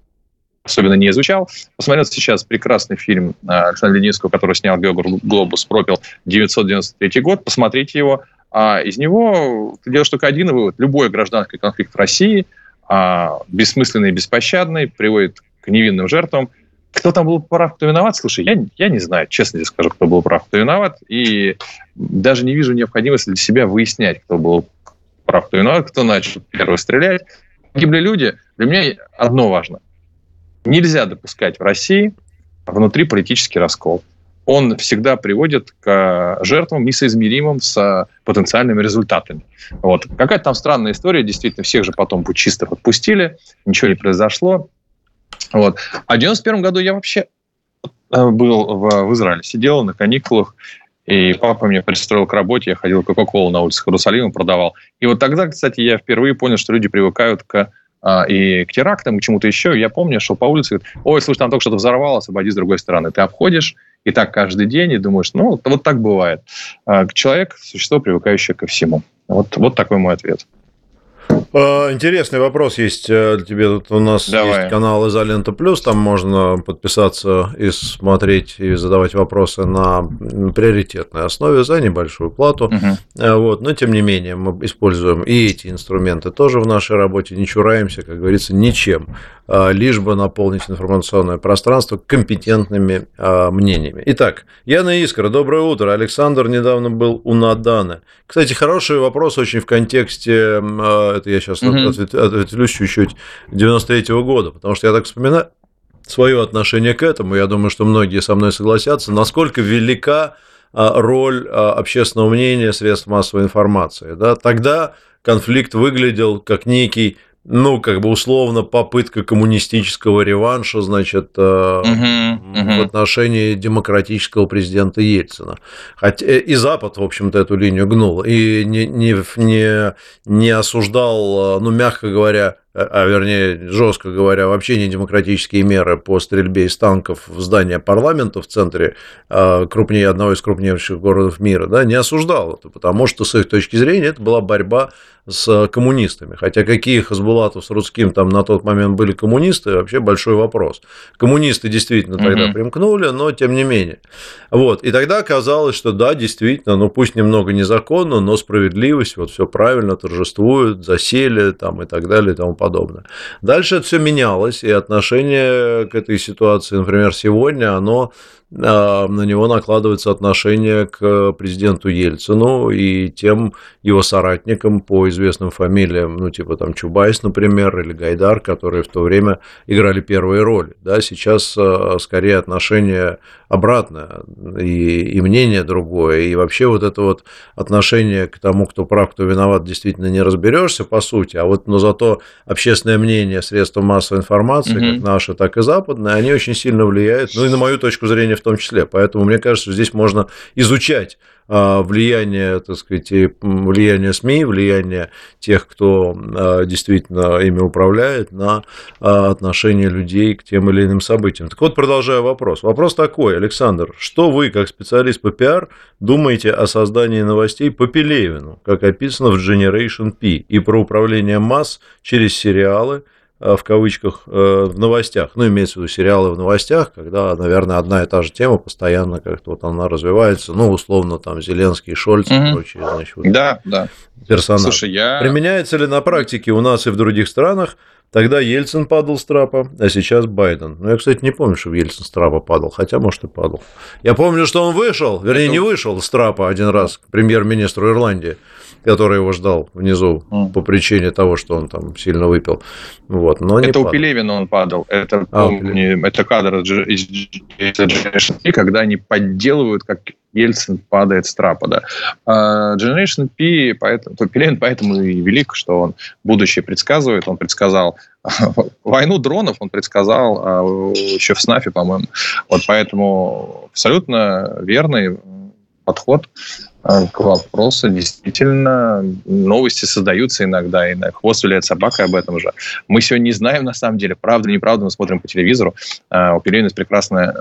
Speaker 3: особенно не изучал. Посмотрел сейчас прекрасный фильм э, Александра Ленинского, который снял Георг Глобус, пропил 993 год. Посмотрите его. А из него ты делаешь только один вывод. Любой гражданский конфликт в России, а, бессмысленный и беспощадный, приводит к невинным жертвам. Кто там был прав, кто виноват? Слушай, я, я не знаю, честно тебе скажу, кто был прав, кто виноват. И даже не вижу необходимости для себя выяснять, кто был прав, кто виноват, кто начал первый стрелять. Погибли люди. Для меня одно важно – Нельзя допускать в России внутриполитический раскол. Он всегда приводит к жертвам, несоизмеримым с потенциальными результатами. Вот. Какая-то там странная история, действительно, всех же потом путчистов отпустили, ничего не произошло. Вот. А в 91 году я вообще э, был в, в Израиле, сидел на каникулах, и папа меня пристроил к работе, я ходил Кока-Колу на улице Иерусалима, продавал. И вот тогда, кстати, я впервые понял, что люди привыкают к и к терактам, к чему-то еще. Я помню, что по улице говорит, ой, слушай, там только что-то взорвалось, обойди с другой стороны. Ты обходишь, и так каждый день, и думаешь, ну, вот так бывает. А, человек – существо, привыкающее ко всему. Вот, вот такой мой ответ.
Speaker 2: А, интересный вопрос есть э, для тебя. Тут у нас Давай. есть канал Изолента Плюс, там можно подписаться и смотреть и задавать вопросы на приоритетной основе за небольшую плату. Угу. Вот. Но тем не менее мы используем и эти инструменты тоже в нашей работе, не чураемся, как говорится, ничем. А, лишь бы наполнить информационное пространство компетентными а, мнениями. Итак, Яна Искра, доброе утро. Александр недавно был у Наданы. Кстати, хороший вопрос очень в контексте, это я сейчас угу. ответвлюсь чуть-чуть, 93 -го года, потому что я так вспоминаю свое отношение к этому, я думаю, что многие со мной согласятся, насколько велика роль общественного мнения средств массовой информации. Да? Тогда конфликт выглядел как некий ну, как бы условно попытка коммунистического реванша, значит, угу, угу. в отношении демократического президента Ельцина. Хотя э, и Запад, в общем-то, эту линию гнул и не, не, не, не осуждал, ну, мягко говоря, а, а вернее, жестко говоря, вообще не демократические меры по стрельбе из танков в здание парламента в центре крупнее одного из крупнейших городов мира, да, не осуждал это, потому что с их точки зрения это была борьба с коммунистами. Хотя какие Хасбулатов с Рудским там на тот момент были коммунисты, вообще большой вопрос. Коммунисты действительно тогда угу. примкнули, но тем не менее. Вот. И тогда казалось, что да, действительно, ну пусть немного незаконно, но справедливость, вот все правильно торжествует, засели там и так далее и тому подобное. Дальше это все менялось, и отношение к этой ситуации, например, сегодня, оно на него накладывается отношение к президенту Ельцину и тем его соратникам по известным фамилиям, ну, типа там Чубайс, например, или Гайдар, которые в то время играли первые роли. Да, сейчас а, скорее отношение обратное, и, и мнение другое, и вообще вот это вот отношение к тому, кто прав, кто виноват, действительно не разберешься, по сути, а вот, но зато общественное мнение, средства массовой информации, угу. как наши, так и западные, они очень сильно влияют, ну, и на мою точку зрения в том числе. Поэтому, мне кажется, здесь можно изучать влияние, так сказать, влияние СМИ, влияние тех, кто а, действительно ими управляет, на а, отношение людей к тем или иным событиям. Так вот, продолжаю вопрос. Вопрос такой, Александр, что вы, как специалист по пиар, думаете о создании новостей по Пелевину, как описано в Generation P, и про управление масс через сериалы, Э, в кавычках э, в новостях, ну, имеется в виду сериалы в новостях, когда, наверное, одна и та же тема постоянно как-то вот она развивается, ну, условно, там, Зеленский, Шольц угу. и прочие, значит, вот
Speaker 3: да, да.
Speaker 2: персонажи. Слушай, я... Применяется ли на практике у нас и в других странах Тогда Ельцин падал с трапа, а сейчас Байден. Ну, я, кстати, не помню, что Ельцин с трапа падал, хотя, может, и падал. Я помню, что он вышел, вернее, не вышел с трапа один раз к премьер-министру Ирландии который его ждал внизу mm. по причине того, что он там сильно выпил. Вот, но
Speaker 3: это у Пелевина он падал. Это, а, помню, это кадр из Generation P, когда они подделывают, как Ельцин падает с трапа. Да. А Generation P, поэтому, то Пелевин поэтому и велик, что он будущее предсказывает. Он предсказал войну дронов, он предсказал а, еще в СНАФе, по-моему. Вот поэтому абсолютно верный подход а, к вопросу. Действительно, новости создаются иногда, и на хвост виляет собака об этом же. Мы сегодня не знаем, на самом деле, правда, неправда, мы смотрим по телевизору. А, у Пелевина есть прекрасная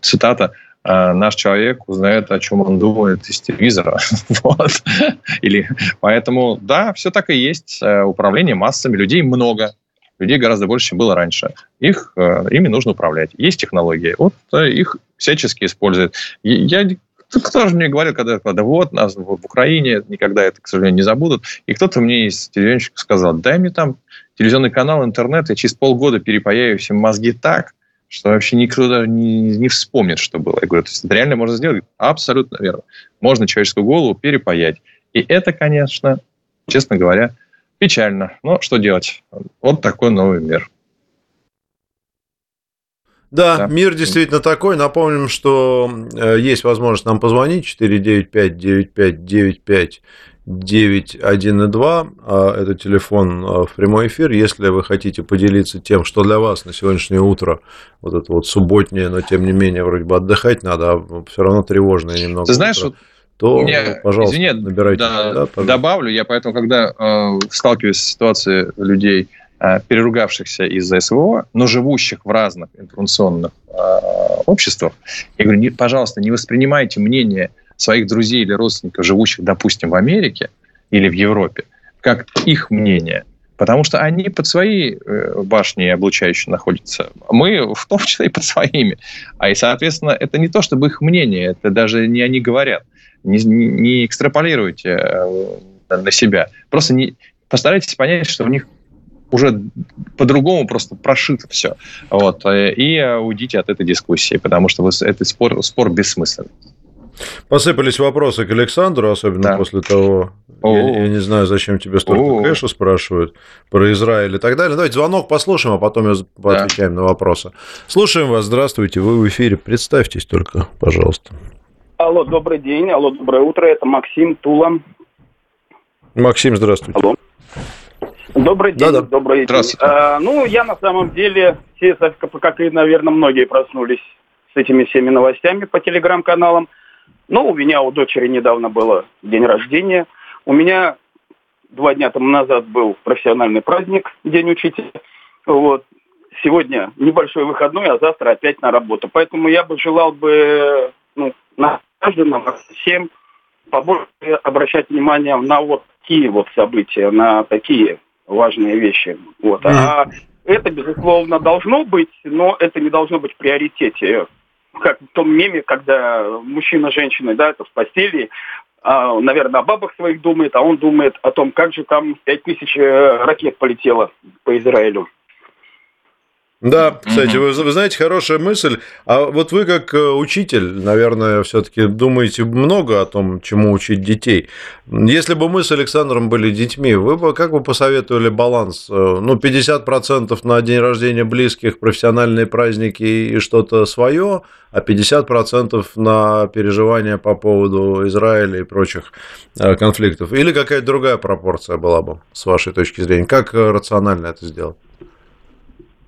Speaker 3: цитата наш человек узнает, о чем он думает из телевизора. вот. Или, поэтому, да, все так и есть. Управление массами. Людей много. Людей гораздо больше, чем было раньше. Их, ими нужно управлять. Есть технологии. Вот их всячески используют. Я кто же мне говорил, когда, когда вот нас в Украине, никогда это, к сожалению, не забудут. И кто-то мне из телевизионщиков сказал, дай мне там телевизионный канал, интернет, я через полгода перепаяю все мозги так, что вообще никто даже не, не вспомнит, что было. Я говорю, то есть это реально можно сделать? Абсолютно верно. Можно человеческую голову перепаять. И это, конечно, честно говоря, печально. Но что делать? Вот такой новый мир.
Speaker 2: Да, да, мир действительно такой. Напомним, что э, есть возможность нам позвонить 495-9595. 9102, а это телефон э, в прямой эфир. Если вы хотите поделиться тем, что для вас на сегодняшнее утро, вот это вот субботнее, но тем не менее вроде бы отдыхать надо, а все равно тревожное немного.
Speaker 3: Ты знаешь,
Speaker 2: утро, то, меня, пожалуйста, извини, набирайте.
Speaker 3: Да, да, добавлю, я поэтому, когда э, сталкиваюсь с ситуацией людей, Э, переругавшихся из-за СВО, но живущих в разных информационных э, обществах, я говорю, не, пожалуйста, не воспринимайте мнение своих друзей или родственников, живущих, допустим, в Америке или в Европе, как их мнение. Потому что они под свои э, башни облучающие находятся. Мы в том числе и под своими. А и, соответственно, это не то, чтобы их мнение, это даже не они говорят. Не, не экстраполируйте э, на себя. Просто не, постарайтесь понять, что у них уже по-другому просто прошито все. Вот. Э, и уйдите от этой дискуссии, потому что этот спор, спор бессмысленный.
Speaker 2: Посыпались вопросы к Александру, особенно да. после того, я, я не знаю, зачем тебе столько О-о-о. кэша спрашивают про Израиль и так далее. Давайте звонок послушаем, а потом отвечаем да. на вопросы. Слушаем вас, здравствуйте, вы в эфире, представьтесь только, пожалуйста.
Speaker 10: Алло, добрый день, алло, доброе утро, это Максим Тула.
Speaker 2: Максим, здравствуйте. Алло.
Speaker 10: Добрый день, да, да. добрый день. А, ну, я на самом деле, все, как и, наверное, многие проснулись с этими всеми новостями по телеграм-каналам. Ну, у меня у дочери недавно было день рождения. У меня два дня тому назад был профессиональный праздник, День учителя. Вот. Сегодня небольшой выходной, а завтра опять на работу. Поэтому я бы желал бы ну, на каждого, всем побольше обращать внимание на вот такие вот события, на такие важные вещи. Вот. А это, безусловно, должно быть, но это не должно быть в приоритете. Как в том меме, когда мужчина с женщиной, да, это в постели, а, наверное, о бабах своих думает, а он думает о том, как же там 5000 э, ракет полетело по Израилю.
Speaker 2: Да, кстати, вы, вы знаете, хорошая мысль. А вот вы как э, учитель, наверное, все-таки думаете много о том, чему учить детей. Если бы мы с Александром были детьми, вы бы как бы посоветовали баланс? Э, ну, 50% на день рождения близких, профессиональные праздники и что-то свое, а 50% на переживания по поводу Израиля и прочих э, конфликтов. Или какая-то другая пропорция была бы, с вашей точки зрения? Как рационально это сделать?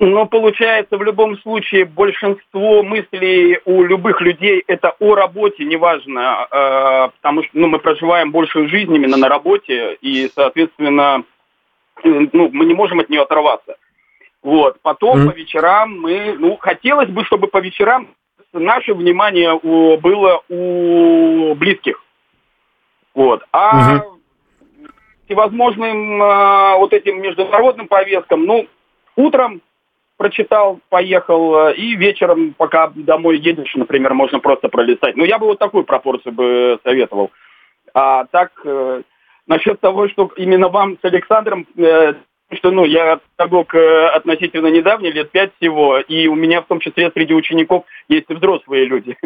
Speaker 10: Но получается, в любом случае, большинство мыслей у любых людей это о работе, неважно, э, потому что ну, мы проживаем большую жизнь именно на работе, и, соответственно, э, ну, мы не можем от нее оторваться. Вот. Потом mm. по вечерам мы, ну, хотелось бы, чтобы по вечерам наше внимание у, было у близких. Вот. А mm всевозможным э, вот этим международным повесткам, ну, утром прочитал, поехал, э, и вечером, пока домой едешь, например, можно просто пролистать. Ну, я бы вот такую пропорцию бы советовал. А так, э, насчет того, что именно вам с Александром, э, что, ну, я педагог э, относительно недавний, лет пять всего, и у меня в том числе среди учеников есть и взрослые люди.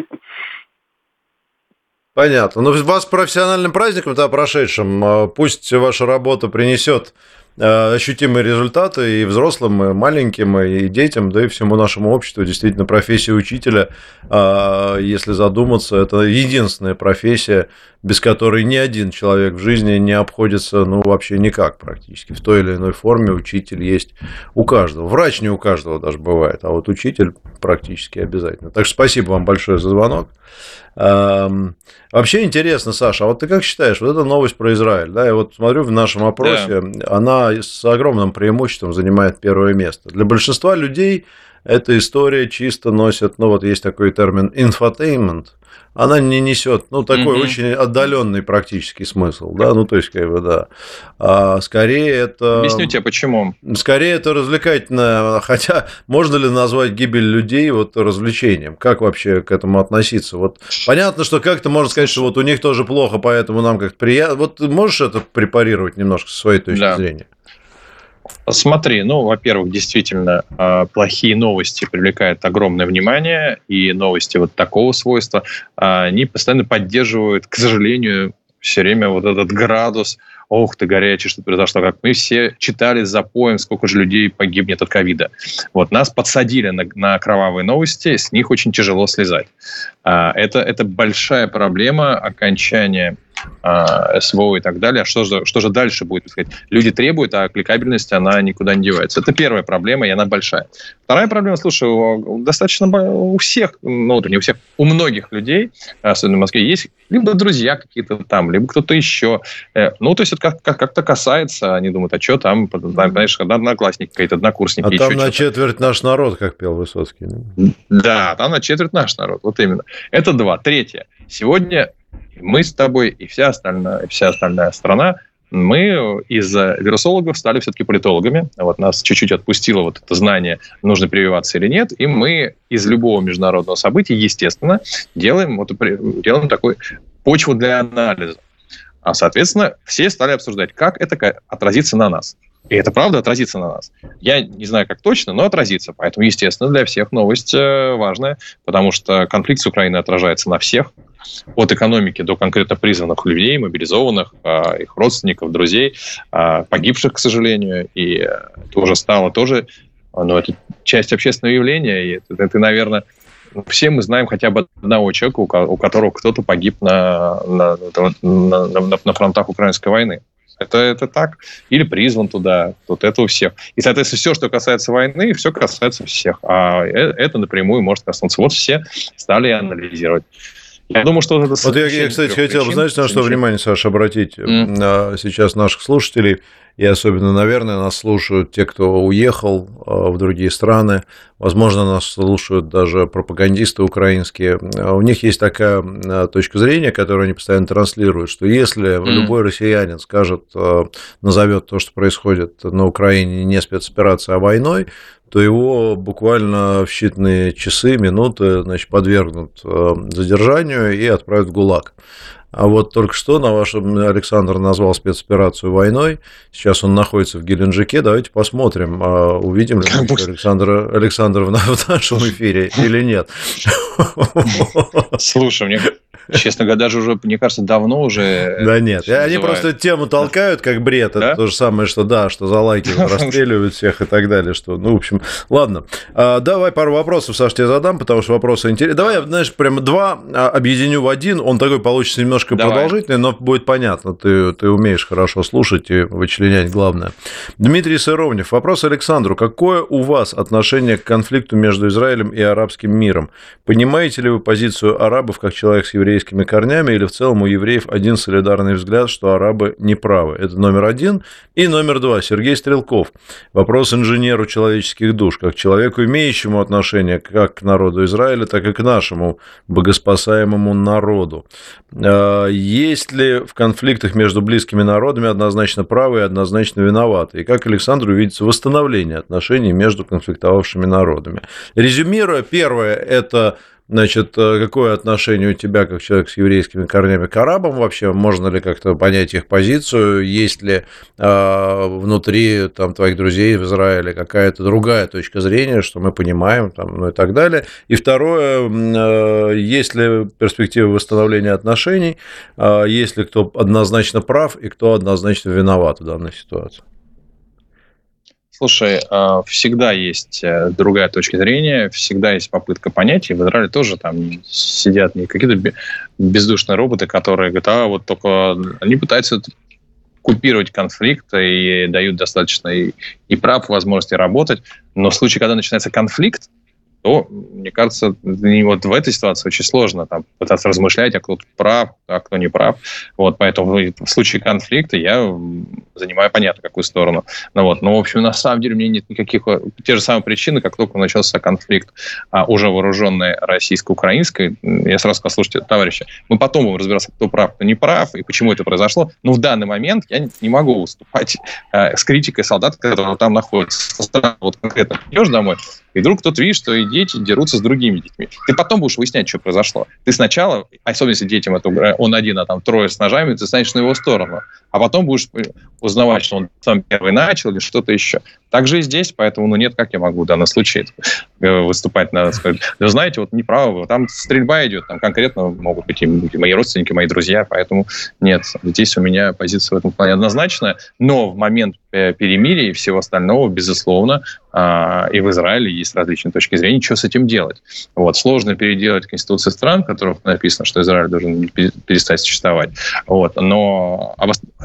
Speaker 2: Понятно. Но ну, вас профессиональным праздником, да, прошедшим, э, пусть ваша работа принесет ощутимые результаты и взрослым, и маленьким, и детям, да и всему нашему обществу. Действительно, профессия учителя, э, если задуматься, это единственная профессия, без которой ни один человек в жизни не обходится, ну, вообще никак практически. В той или иной форме учитель есть у каждого. Врач не у каждого даже бывает, а вот учитель практически обязательно. Так что спасибо вам большое за звонок. Эм, вообще интересно, Саша, а вот ты как считаешь, вот эта новость про Израиль, да, я вот смотрю в нашем опросе, да. она с огромным преимуществом занимает первое место. Для большинства людей эта история чисто носит, ну вот есть такой термин infotainment, она не несет, ну, такой mm-hmm. очень отдаленный практический смысл, да, ну, то есть, как бы, да. А скорее это...
Speaker 3: Объясню тебе, почему.
Speaker 2: Скорее это развлекательно, хотя можно ли назвать гибель людей вот развлечением? Как вообще к этому относиться? Вот понятно, что как-то можно сказать, что вот у них тоже плохо, поэтому нам как-то приятно. Вот можешь это препарировать немножко со своей точки да. зрения?
Speaker 3: Смотри, ну, во-первых, действительно, а, плохие новости привлекают огромное внимание, и новости вот такого свойства, а, они постоянно поддерживают, к сожалению, все время вот этот градус, ох ты горячий, что произошло, как мы все читали за поем, сколько же людей погибнет от ковида. Вот нас подсадили на, на кровавые новости, с них очень тяжело слезать. А, это, это большая проблема окончания а, СВО и так далее. А что же, что же дальше будет? Сказать? Люди требуют, а кликабельность, она никуда не девается. Это первая проблема, и она большая. Вторая проблема, слушай, достаточно у всех, ну, не у всех, у многих людей, особенно в Москве, есть либо друзья какие-то там, либо кто-то еще. Э, ну, то есть это как, как, то касается, они думают, а что там, там знаешь, одноклассники, какие-то однокурсники.
Speaker 2: А там на четверть наш народ, как пел Высоцкий.
Speaker 3: Да, там на четверть наш народ, вот именно. Это два. Третье. Сегодня мы с тобой и вся остальная, и вся остальная страна, мы из вирусологов стали все-таки политологами. Вот нас чуть-чуть отпустило вот это знание, нужно прививаться или нет, и мы из любого международного события, естественно, делаем, вот, делаем такой почву для анализа. А, соответственно, все стали обсуждать, как это отразится на нас. И это правда отразится на нас. Я не знаю, как точно, но отразится. Поэтому, естественно, для всех новость э, важная, потому что конфликт с Украиной отражается на всех, от экономики до конкретно призванных людей, мобилизованных, а, их родственников, друзей, а, погибших, к сожалению. И это уже стало тоже, ну, это часть общественного явления. И это, это наверное, все мы знаем хотя бы одного человека, у которого кто-то погиб на, на, на, на, на фронтах украинской войны. Это, это так. Или призван туда. Вот это у всех. И, соответственно, все, что касается войны, все касается всех. А э, это напрямую может коснуться. Вот все стали анализировать. Я думаю, что это...
Speaker 2: Вот я, я кстати, хотел бы, знаете, на что внимание, Саша, обратить mm. сейчас наших слушателей. и особенно, наверное, нас слушают те, кто уехал а, в другие страны. Возможно, нас слушают даже пропагандисты украинские. А у них есть такая точка зрения, которую они постоянно транслируют, что если mm. любой россиянин скажет, назовет то, что происходит на Украине не спецоперацией, а войной, то его буквально в считанные часы, минуты значит, подвергнут задержанию и отправят в ГУЛАГ. А вот только что на вашем Александр назвал спецоперацию войной. Сейчас он находится в Геленджике. Давайте посмотрим, а увидим ли мы Александра Александровна в нашем эфире или нет.
Speaker 3: Слушай, мне Честно говоря, даже уже, мне кажется, давно уже...
Speaker 2: Да нет, они просто тему толкают как бред. Это то же самое, что да, что за лайки расстреливают всех и так далее. Что, ну, в общем, ладно. А, давай пару вопросов, Саш, тебе задам, потому что вопросы интересные. Давай знаешь, прям два а, объединю в один. Он такой получится немножко продолжительный, но будет понятно. Ты, ты умеешь хорошо слушать и вычленять главное. Дмитрий Сыровнев. Вопрос Александру. Какое у вас отношение к конфликту между Израилем и арабским миром? Понимаете ли вы позицию арабов как человек с еврейским еврейскими корнями, или в целом у евреев один солидарный взгляд, что арабы неправы. Это номер один. И номер два. Сергей Стрелков. Вопрос инженеру человеческих душ, как человеку, имеющему отношение как к народу Израиля, так и к нашему богоспасаемому народу. А, есть ли в конфликтах между близкими народами однозначно правы и однозначно виноваты? И как Александру видится восстановление отношений между конфликтовавшими народами? Резюмируя, первое – это Значит, э, какое отношение у тебя, как человек с еврейскими корнями, к арабам вообще? Можно ли как-то понять их позицию? Есть ли э, внутри там, твоих друзей в Израиле какая-то другая точка зрения, что мы понимаем, там, ну и так далее? И второе, э, есть ли перспектива восстановления отношений? Э, есть ли кто однозначно прав и кто однозначно виноват в данной ситуации?
Speaker 3: Слушай, а, всегда есть э, другая точка зрения, всегда есть попытка понять, и в Израиле тоже там сидят не какие-то бездушные роботы, которые говорят, а вот только они пытаются купировать конфликт и дают достаточно и, и прав, возможности работать, но в случае, когда начинается конфликт, то, мне кажется, вот в этой ситуации очень сложно там, пытаться размышлять, а кто прав, а кто не прав. Вот, поэтому в случае конфликта я занимаю понятно какую сторону. Ну, вот, но, в общем, на самом деле у меня нет никаких... Те же самые причины, как только начался конфликт а, уже вооруженный российско-украинской, я сразу сказал, слушайте, товарищи, мы потом будем разбираться, кто прав, кто не прав, и почему это произошло. Но в данный момент я не могу выступать а, с критикой солдат, которые там находятся. Вот конкретно идешь домой, и вдруг кто-то видит, что и дети дерутся с другими детьми. Ты потом будешь выяснять, что произошло. Ты сначала, особенно если детям это он один, а там трое с ножами, ты станешь на его сторону. А потом будешь узнавать, что он сам первый начал или что-то еще. Так же и здесь, поэтому, ну, нет, как я могу в данном случае э, выступать на, вы знаете, вот неправы, там стрельба идет, там конкретно могут быть и мои родственники, мои друзья, поэтому нет, здесь у меня позиция в этом плане однозначная, но в момент э, перемирия и всего остального, безусловно, и в Израиле есть различные точки зрения, что с этим делать. Вот. Сложно переделать конституции стран, в которых написано, что Израиль должен перестать существовать. Вот. Но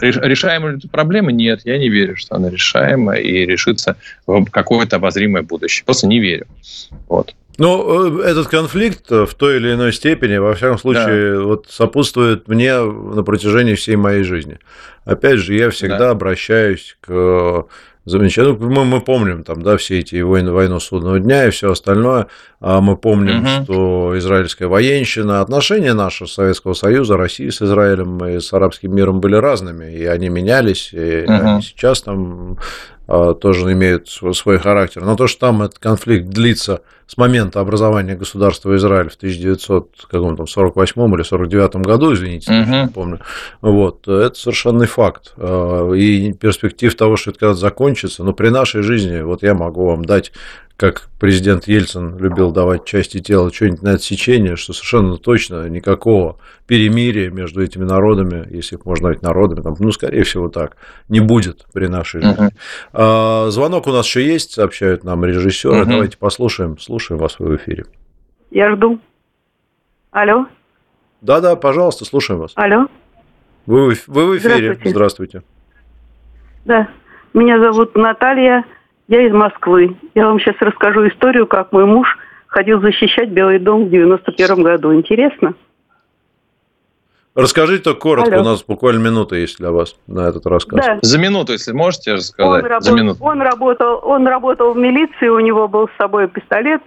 Speaker 3: решаемая ли проблема? Нет, я не верю, что она решаема и решится в какое-то обозримое будущее. Просто не верю. Вот.
Speaker 2: Ну, э, этот конфликт в той или иной степени, во всяком случае, да. вот сопутствует мне на протяжении всей моей жизни. Опять же, я всегда да. обращаюсь к замечательно. Ну, мы, мы помним там, да, все эти войны, войну судного дня и все остальное. А мы помним, угу. что израильская военщина, отношения наши Советского Союза, России с Израилем и с арабским миром были разными, и они менялись, и угу. они сейчас там а, тоже имеют свой характер. Но то, что там этот конфликт длится с момента образования государства Израиль в 1948 или 49 году, извините, угу. не помню, вот, это совершенный факт. А, и перспектив того, что это когда-то закончится, но при нашей жизни, вот я могу вам дать как президент Ельцин любил давать части тела что-нибудь на отсечение, что совершенно точно никакого перемирия между этими народами, если их можно назвать народами, там, ну, скорее всего, так, не будет при нашей жизни. Uh-huh. А, звонок у нас еще есть, сообщают нам режиссеры. Uh-huh. Давайте послушаем. Слушаем вас в эфире.
Speaker 11: Я жду. Алло.
Speaker 2: Да-да, пожалуйста, слушаем вас.
Speaker 11: Алло.
Speaker 2: Вы, вы в эфире. Здравствуйте. Здравствуйте.
Speaker 11: Да. Меня зовут Наталья. Я из Москвы. Я вам сейчас расскажу историю, как мой муж ходил защищать Белый дом в 91 году. Интересно?
Speaker 2: Расскажите только коротко, Алло. у нас буквально минута есть для вас на этот рассказ.
Speaker 3: Да. За минуту, если можете рассказать.
Speaker 11: Он, работ...
Speaker 3: За минуту.
Speaker 11: он, работал, он работал в милиции, у него был с собой пистолет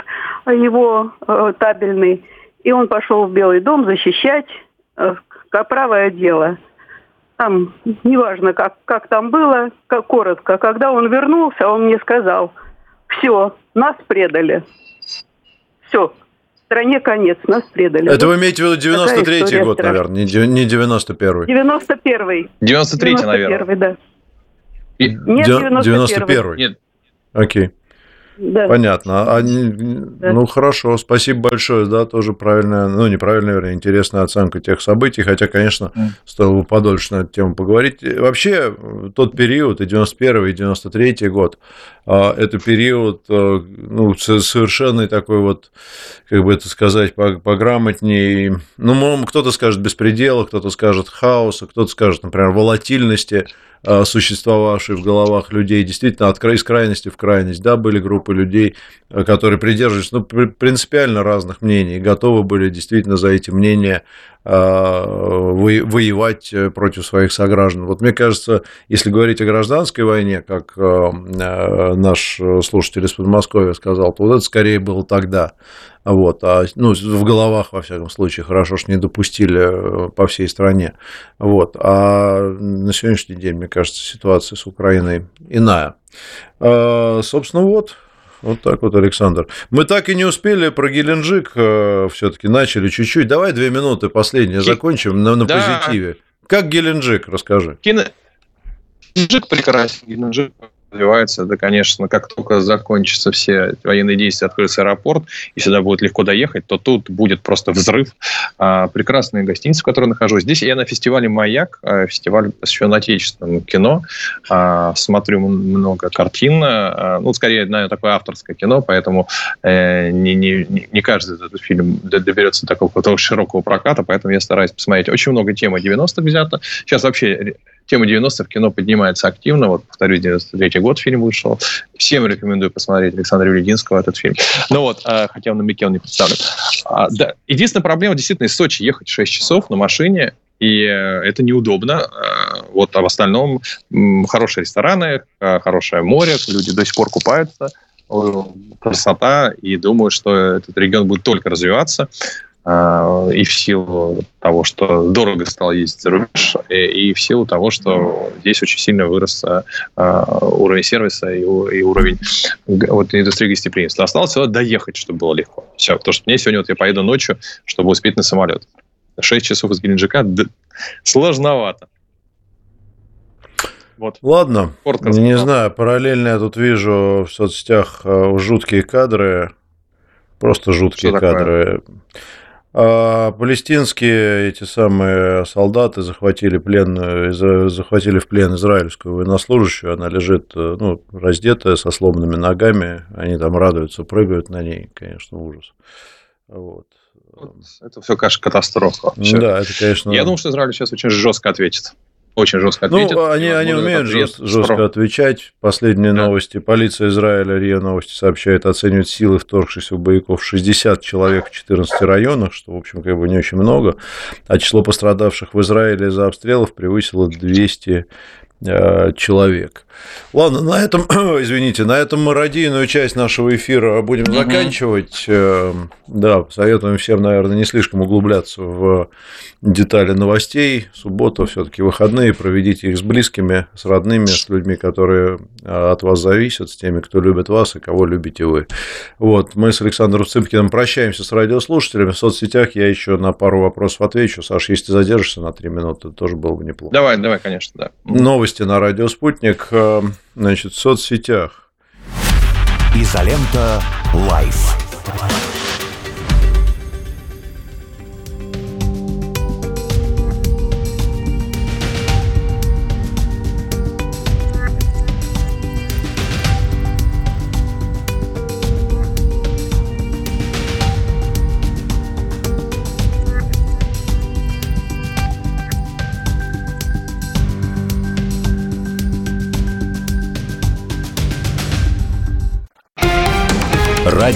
Speaker 11: его э, табельный, и он пошел в Белый дом защищать э, правое дело. Там, неважно, как, как там было, как коротко. Когда он вернулся, он мне сказал, все, нас предали. Все, стране конец, нас предали.
Speaker 2: Это вы имеете в виду 93-й год, страшная. наверное, не 91-й?
Speaker 11: 91-й.
Speaker 3: 93-й, наверное.
Speaker 11: 91 да.
Speaker 2: И... Нет, 91-й. Нет. Окей. Да. Понятно. А, да. Ну, хорошо, спасибо большое, да, тоже правильная, ну, неправильная, вернее, интересная оценка тех событий, хотя, конечно, mm. стоило бы подольше на эту тему поговорить. Вообще, тот период, и 91 и 93 год, а, это период, а, ну, совершенно такой вот, как бы это сказать, пограмотней, ну, кто-то скажет беспредела, кто-то скажет хаоса, кто-то скажет, например, волатильности, Э, существовавшие в головах людей, действительно от из крайности в крайность. Да, были группы людей, э, которые придерживались ну, принципиально разных мнений, готовы были действительно за эти мнения э, воевать против своих сограждан. Вот мне кажется, если говорить о гражданской войне, как наш слушатель из Подмосковья сказал, то вот это скорее было тогда. Вот, а, ну, в головах, во всяком случае, хорошо, что не допустили э, по всей стране. Вот, а на сегодняшний день, мне кажется, ситуация с Украиной иная. Собственно, вот, вот так вот, Александр. Мы так и не успели про Геленджик э, все-таки начали чуть-чуть. Давай две минуты последние закончим на, на да. позитиве. Как Геленджик, расскажи.
Speaker 3: Геленджик прекрасен. Геленджик развивается, это, конечно, как только закончатся все военные действия, откроется аэропорт, и сюда будет легко доехать, то тут будет просто взрыв. А, прекрасные гостиницы, в которой нахожусь. Здесь я на фестивале «Маяк», а, фестиваль посвящен отечественному кино. А, смотрю много картин, а, ну, скорее, наверное, такое авторское кино, поэтому э, не, не, не каждый этот фильм доберется такого, такого широкого проката, поэтому я стараюсь посмотреть. Очень много темы 90-х взято. Сейчас вообще тема 90-х в кино поднимается активно. Вот, повторюсь, 93 год фильм вышел. Всем рекомендую посмотреть Александра Велигинского этот фильм. Ну вот, а, хотя он на намеке он не представлен. А, да. Единственная проблема действительно из Сочи ехать 6 часов на машине, и э, это неудобно. А, вот, а в остальном хорошие рестораны, хорошее море, люди до сих пор купаются красота, и думаю, что этот регион будет только развиваться. А, и в силу того, что дорого стало ездить за рубеж, и в силу того, что здесь очень сильно вырос а, уровень сервиса и уровень вот, индустрии гостеприимства. Осталось всего доехать, чтобы было легко. Все, потому что мне сегодня вот я поеду ночью, чтобы успеть на самолет. 6 часов из Геленджика да, сложновато.
Speaker 2: Вот. Ладно, Коротко не знаю, параллельно я тут вижу в соцсетях жуткие кадры, просто жуткие Что кадры. Такое? А палестинские эти самые солдаты захватили плен, захватили в плен израильскую военнослужащую. Она лежит ну, раздетая, со сломанными ногами. Они там радуются, прыгают на ней. Конечно, ужас. Вот.
Speaker 3: Это все, конечно, катастрофа.
Speaker 2: Да, это, конечно.
Speaker 3: Я думаю, что Израиль сейчас очень жестко ответит очень жестко
Speaker 2: ну, ответят. Ну, они, они умеют жест, жестко отвечать. Последние да. новости. Полиция Израиля, РИА Новости сообщает, оценивает силы вторгшихся боевиков 60 человек в 14 районах, что, в общем, как бы не очень много. А число пострадавших в Израиле из-за обстрелов превысило 200 Э, человек. Ладно, на этом, извините, на этом мы радийную часть нашего эфира будем угу. заканчивать. Э, да, советуем всем, наверное, не слишком углубляться в детали новостей. Суббота все-таки выходные, проведите их с близкими, с родными, с людьми, которые э, от вас зависят, с теми, кто любит вас и кого любите вы. Вот, мы с Александром Цыпкиным прощаемся с радиослушателями. В соцсетях я еще на пару вопросов отвечу. Саша, если ты задержишься на три минуты, тоже было бы неплохо.
Speaker 3: Давай, давай, конечно, да.
Speaker 2: Новости на радио «Спутник» значит, в соцсетях.
Speaker 9: Изолента «Live».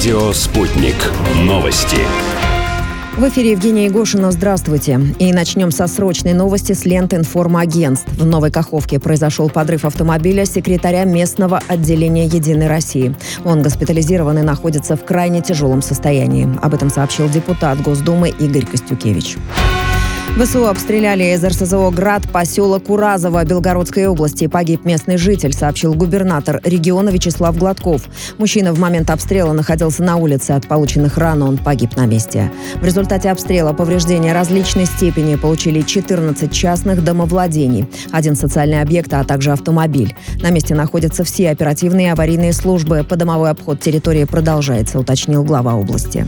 Speaker 9: Радио «Спутник». Новости.
Speaker 8: В эфире Евгения Егошина. Здравствуйте. И начнем со срочной новости с ленты информагентств. В Новой Каховке произошел подрыв автомобиля секретаря местного отделения «Единой России». Он госпитализирован и находится в крайне тяжелом состоянии. Об этом сообщил депутат Госдумы Игорь Костюкевич. ВСУ обстреляли из РСЗО «Град» поселок Уразово Белгородской области. Погиб местный житель, сообщил губернатор региона Вячеслав Гладков. Мужчина в момент обстрела находился на улице. От полученных ран он погиб на месте. В результате обстрела повреждения различной степени получили 14 частных домовладений, один социальный объект, а также автомобиль. На месте находятся все оперативные и аварийные службы. Подомовой обход территории продолжается, уточнил глава области.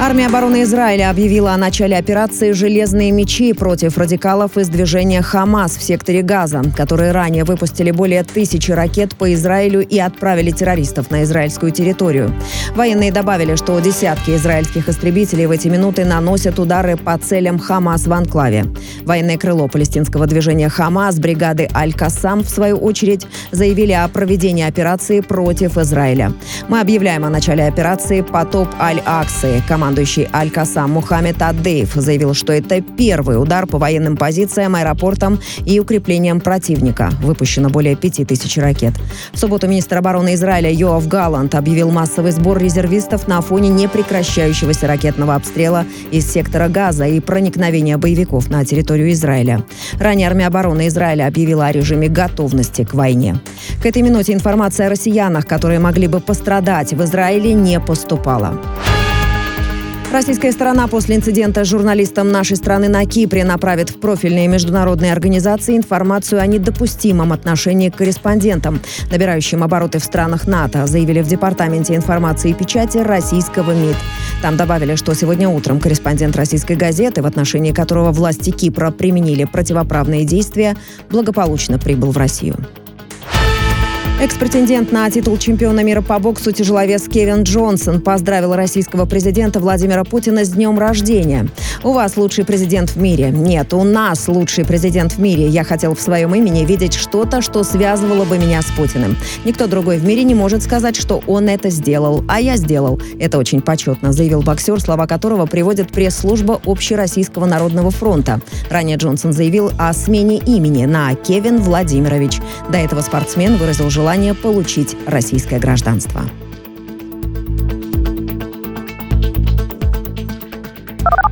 Speaker 8: Армия обороны Израиля объявила о начале операции «Железные мечи» против радикалов из движения «Хамас» в секторе Газа, которые ранее выпустили более тысячи ракет по Израилю и отправили террористов на израильскую территорию. Военные добавили, что десятки израильских истребителей в эти минуты наносят удары по целям «Хамас» в анклаве. Военное крыло палестинского движения «Хамас» бригады «Аль-Кассам» в свою очередь заявили о проведении операции против Израиля. Мы объявляем о начале операции «Потоп Аль-Аксы». Команда Командующий Аль-Касам Мухаммед Аддеев заявил, что это первый удар по военным позициям, аэропортам и укреплениям противника. Выпущено более пяти тысяч ракет. В субботу министр обороны Израиля Йоав Галланд объявил массовый сбор резервистов на фоне непрекращающегося ракетного обстрела из сектора Газа и проникновения боевиков на территорию Израиля. Ранее армия обороны Израиля объявила о режиме готовности к войне. К этой минуте информация о россиянах, которые могли бы пострадать в Израиле, не поступала. Российская сторона после инцидента с журналистом нашей страны на Кипре направит в профильные международные организации информацию о недопустимом отношении к корреспондентам, набирающим обороты в странах НАТО, заявили в Департаменте информации и печати российского МИД. Там добавили, что сегодня утром корреспондент российской газеты, в отношении которого власти Кипра применили противоправные действия, благополучно прибыл в Россию. Экс-претендент на титул чемпиона мира по боксу тяжеловес Кевин Джонсон поздравил российского президента Владимира Путина с днем рождения. «У вас лучший президент в мире». «Нет, у нас лучший президент в мире. Я хотел в своем имени видеть что-то, что связывало бы меня с Путиным. Никто другой в мире не может сказать, что он это сделал, а я сделал. Это очень почетно», заявил боксер, слова которого приводит пресс-служба Общероссийского народного фронта. Ранее Джонсон заявил о смене имени на Кевин Владимирович. До этого спортсмен выразил желание желание получить российское гражданство.